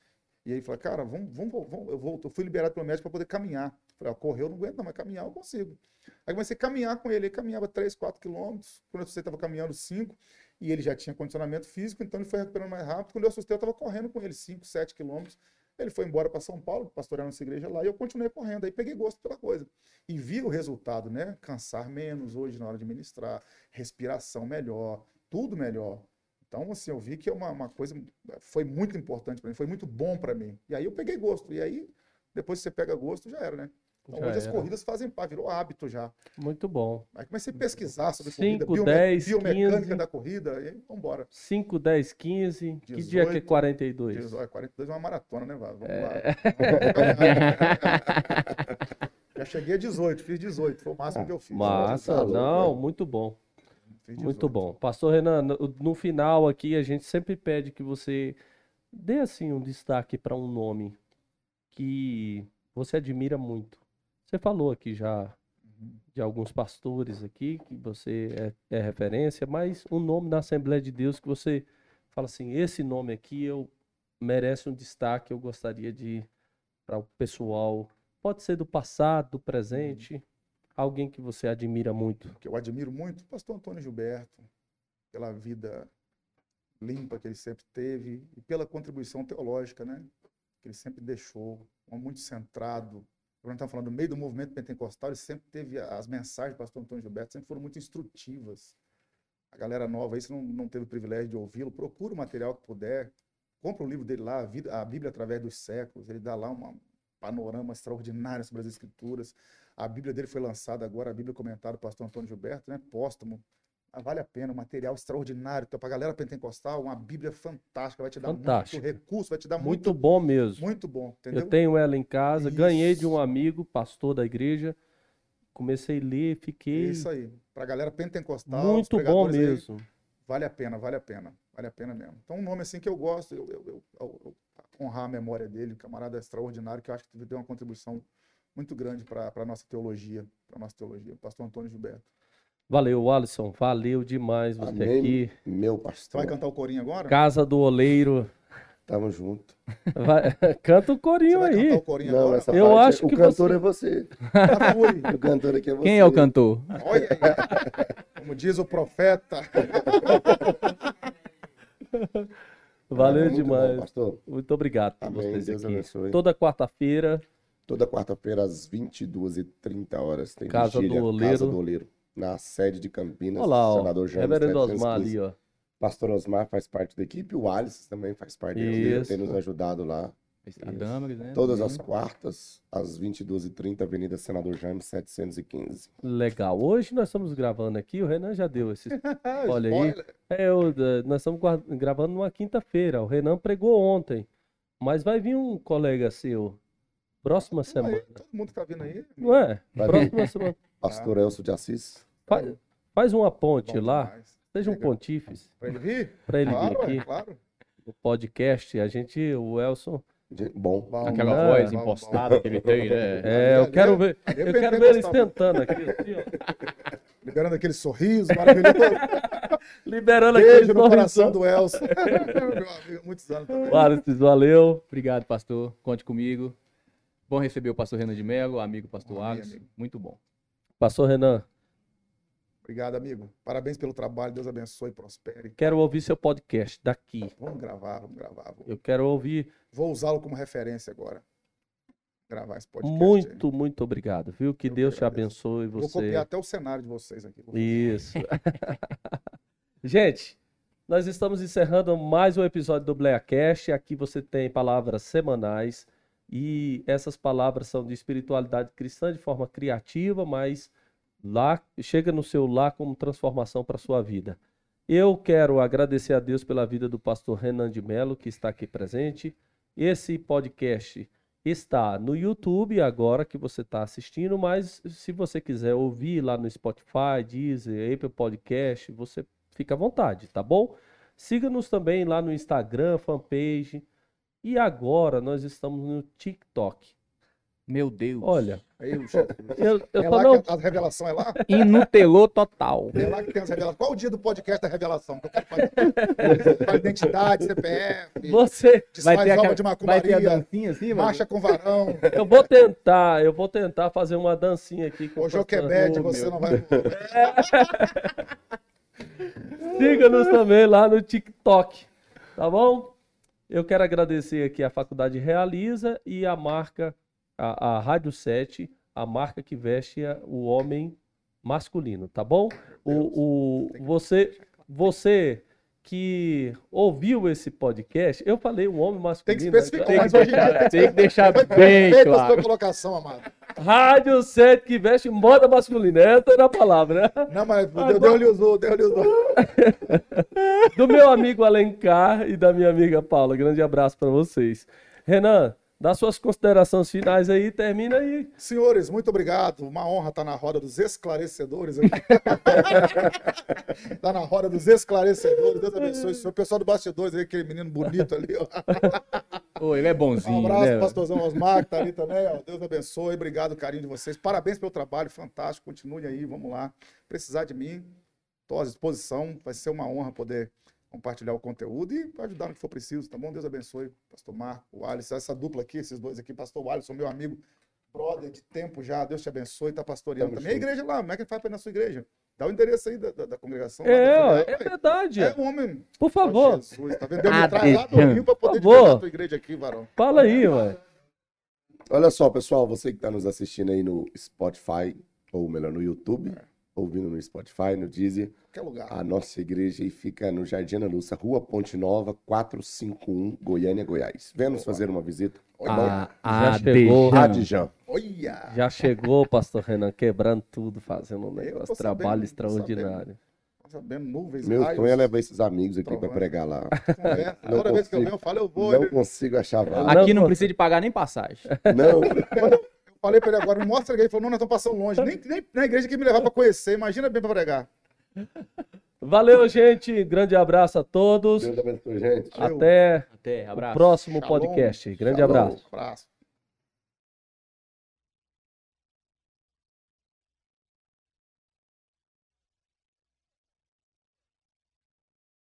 D: E aí falou, cara, vamos, vamos, vamos. Eu, volto, eu fui liberado pelo médico para poder caminhar. Falei, ó, correr eu não aguento, não, mas caminhar eu consigo. Aí comecei a caminhar com ele. Ele caminhava 3, 4 quilômetros. Quando eu estava caminhando 5. E ele já tinha condicionamento físico, então ele foi recuperando mais rápido. Quando eu assustei, eu estava correndo com ele 5, 7 quilômetros. Ele foi embora para São Paulo, pastorear nossa igreja lá, e eu continuei correndo. Aí peguei gosto pela coisa. E vi o resultado, né? Cansar menos hoje na hora de ministrar, respiração melhor, tudo melhor. Então, assim, eu vi que é uma, uma coisa foi muito importante para mim, foi muito bom para mim. E aí eu peguei gosto. E aí, depois que você pega gosto, já era, né? Então,
A: Já
D: hoje as
A: era.
D: corridas fazem parte, virou hábito já.
A: Muito bom.
D: Aí comecei a pesquisar sobre
A: Cinco,
D: corrida,
A: dez,
D: biomecânica
A: 15.
D: da corrida, e aí, vambora.
A: 5, 10, 15. Que dia que é
D: 18,
A: 42?
D: 18, 42 é uma maratona, né, Vado? Vamos
A: É.
D: lá. Já cheguei a 18, fiz 18, foi o máximo que eu fiz.
A: Massa, não, muito bom. Muito
D: 18.
A: bom. Pastor Renan, no, no final aqui a gente sempre pede que você dê assim um destaque para um nome que você admira muito. Você falou aqui já de alguns pastores aqui que você é, é referência, mas um nome na Assembleia de Deus que você fala assim, esse nome aqui eu merece um destaque, eu gostaria de para o pessoal, pode ser do passado, do presente, alguém que você admira muito.
D: que eu admiro muito, o pastor Antônio Gilberto, pela vida limpa que ele sempre teve e pela contribuição teológica, né? Que ele sempre deixou, muito centrado. Quando estamos falando do meio do movimento pentecostal, ele sempre teve as mensagens do pastor Antônio Gilberto, sempre foram muito instrutivas. A galera nova aí, se não, não teve o privilégio de ouvi-lo, procura o material que puder, compra o livro dele lá, a Vida- a Bíblia através dos séculos, ele dá lá um panorama extraordinário sobre as escrituras. A Bíblia dele foi lançada agora, a Bíblia comentada do pastor Antônio Gilberto, né? Póstumo. Ah, vale a pena, um material extraordinário. Então, para a galera pentecostal, uma Bíblia fantástica, vai te dar
A: Fantástica.
D: muito recurso, vai te dar
A: Muito
D: muito,
A: bom mesmo.
D: muito bom, entendeu?
A: Eu tenho ela em casa, ganhei de um
D: Isso.
A: amigo, pastor da igreja. Comecei a ler, fiquei
D: isso aí. Para a galera pentecostal, os
A: muito bom
D: pregadores aí,
A: mesmo.
D: vale a pena, vale a pena. Vale a pena mesmo. Então, um nome assim que eu gosto, eu, eu, eu- eu- eu- honrar a memória dele, um camarada extraordinário, que eu acho que deu uma contribuição muito grande para a nossa teologia, para nossa teologia, o pastor Antônio Gilberto.
A: Valeu, Alisson. Valeu demais você
C: Amém.
A: aqui.
C: Meu pastor.
D: vai cantar o corinho agora?
A: Casa do Oleiro.
C: Tamo junto.
A: Vai- Canta o
D: Você
A: corinho aí.
D: o corinho
C: Não,
D: agora?
C: essa
A: Eu
C: parte,
A: acho
C: o
A: que
C: cantor
A: você-
C: é você.
D: Ah, fui.
C: O cantor aqui é você.
B: Quem é o cantor?
D: Olha aí. Como diz o profeta.
A: Valeu
C: Muito bom,
A: demais.
C: pastor.
A: Muito obrigado por
C: Amém.
A: vocês
C: Deus
A: aqui.
C: abençoe.
A: Toda quarta-feira,
C: Toda quarta-feira, às 22h30 horas, tem
A: Casa
C: vigília,
A: do Oleiro.
C: Casa do Oleiro, na sede de Campinas,
A: olha lá, ó.
C: senador Jaime
A: Reverendo Osmar
C: 715.
A: ali, ó.
C: Pastor Osmar faz parte da equipe, o Alisson também faz parte da equipe,
A: Isso.
C: tem nos ajudado lá.
B: A Damaris, né?
C: Todas as quartas, às 22h30, Avenida Senador Jaime 715.
A: Legal. Hoje nós estamos gravando aqui, o Renan já deu esse. Olha aí. É, eu, nós estamos gravando numa quinta-feira. O Renan pregou ontem. Mas vai vir um colega seu próxima semana.
D: Aí, todo mundo que tá vindo aí.
A: Não é?
C: Vai
A: Próxima semana.
C: Pastor Elcio de Assis.
A: Faz, faz uma ponte
D: Bom
A: lá.
D: demais.
A: Seja um
D: Legal.
A: pontífice
D: Pra ele vir?
A: para ele
D: claro,
A: vir
D: é,
A: aqui
D: claro.
A: no podcast. A gente, o Elson.
C: Bom,
D: Bom,
B: Aquela
A: Não,
B: voz
D: bom,
B: impostada
D: bom.
B: que ele tem, né?
A: É, eu quero
D: é-
A: ver,
D: é
A: eu quero ver ele sentando aqui, assim, ó,
D: Liberando aquele sorriso maravilhoso.
A: liberando aquele
D: Beijo no coração
A: sorrisão.
D: do amigo, muitos anos também.
A: Valeu.
B: Obrigado, pastor. Conte comigo. Bom receber o pastor Renan de Melo, amigo pastor
D: amigo.
B: Muito bom.
A: Pastor Renan,
D: Obrigado, amigo. Parabéns pelo trabalho. Deus abençoe e prospere.
A: quero ouvir seu podcast daqui.
D: Vamos gravar, vamos gravar. Vou,
A: Eu quero ouvir.
D: vou usá-lo como referência agora. Gravar esse podcast. aí.
A: Muito, muito obrigado, viu? Que
D: Eu
A: Deus te abençoe
D: Vou
A: você.
D: copiar até o cenário de vocês aqui.
A: Isso. Gente, nós estamos encerrando mais um episódio do BleaCast. Aqui você tem palavras semanais e essas palavras são de espiritualidade cristã de forma criativa, mas lá chega no seu lar como transformação para a sua vida. Eu quero agradecer a Deus pela vida do pastor Renan de Mello, que está aqui presente. Esse podcast está no YouTube agora que você está assistindo, mas se você quiser ouvir lá no Spotify, Deezer, Apple Podcast, você fica à vontade, tá bom? Siga-nos também lá no Instagram, fanpage. E agora nós estamos no TikTok.
B: Meu Deus.
A: Olha,
D: chefe.
A: eu, eu
D: É
A: tô
D: lá
A: não,
D: que a revelação é lá?
B: Inutelou total.
D: É lá que tem as revelações. Qual o dia do podcast da revelação? Que eu quero fazer? Faz identidade, CPF,
A: você,
D: desfaz
B: ter aquela-
D: de
B: vai ter a dancinha assim, mano?
D: marcha com varão.
A: eu vou tentar, eu vou tentar fazer uma dancinha aqui com
D: O Joquebed,
A: Oh,
D: você
A: meu
D: não vai.
A: Siga-nos também lá no TikTok, tá bom? Eu quero agradecer aqui a Faculdade Realiza e a marca, a, a Rádio 7, a marca que veste o homem masculino, tá bom? O, o, você, você que ouviu esse podcast, eu falei o homem
D: Tem que
A: masculino.
D: especificar,
A: né?
D: mas hoje em dia
B: Tem que deixar bem
D: a sua
B: claro.
D: colocação, amado.
A: Rádio 7 que veste moda masculina, essa era a palavra, né?
D: Não, mas Deus, Deus lhe usou, Deus lhe usou.
A: do meu amigo Alencar e da minha amiga Paula. Grande abraço para vocês. Renan, dá suas considerações finais aí, termina aí.
D: Senhores, muito obrigado. Uma honra estar na roda dos esclarecedores aqui. Está na roda dos esclarecedores. Deus abençoe o senhor. O pessoal do bastidores aí, aquele menino bonito ali. Ó.
B: Ô, ele é
D: Um
B: bonzinho,
D: abraço,
B: né?
D: pastorzão Osmar, que tá ali também. Ó. Deus abençoe. Obrigado, carinho de vocês. Parabéns pelo trabalho, fantástico. Continue aí, vamos lá. Precisar de mim, estou à disposição. Vai ser uma honra poder compartilhar o conteúdo e ajudar no que for preciso, tá bom? Deus abençoe. Pastor Marco, o Alisson, essa dupla aqui, esses dois aqui, Pastor Alisson, meu amigo, brother de tempo já. Deus te abençoe, tá pastoreando
C: Tamo
D: também. A igreja lá, como é que faz para ir na sua igreja? Dá o endereço aí da, da, da congregação. lá,
A: É,
D: filial,
A: é verdade.
D: É um homem.
A: Por favor,
D: Jesus, tá vendo? Deus me traz lá do. Rio para poder
A: Por favor.
D: divulgar a tua igreja aqui, varão.
A: fala aí, ué.
C: Olha só, pessoal, você que está nos assistindo aí no Spotify, ou melhor, no YouTube, ouvindo no Spotify, no Deezer,
D: Qualquer lugar.
C: a nossa igreja aí fica no Jardim Ana Lúcia, Rua Ponte Nova, 451, Goiânia, Goiás. Venha nos fazer uma visita.
D: Olha,
B: Ah,
A: Já chegou.
C: Radjan.
D: olha.
A: Já chegou o pastor Renan quebrando tudo, fazendo um negócio, trabalho
D: sabendo, tô
A: extraordinário.
D: Sabendo, nuvens,
C: Meu sonho é levar esses amigos aqui para pregar lá. Não
D: Toda vez que eu
C: consigo.
D: venho, eu falo, eu vou.
C: Não
D: Ele-
C: consigo achar vaga.
B: Aqui
A: Não,
B: não precisa de pagar nem passagem.
C: Não,
D: falei pra ele agora, me mostra aqui. Ele falou, não, nós estamos passando longe. Nem, nem na igreja que me levar pra conhecer. Imagina bem pra pregar.
A: Valeu, gente. Grande abraço a todos.
C: Deus abençoe, gente.
A: Até
B: Até,
A: o
B: abraço.
A: próximo
D: Shalom.
A: podcast. Grande
C: Shalom.
A: abraço.
D: Abraço.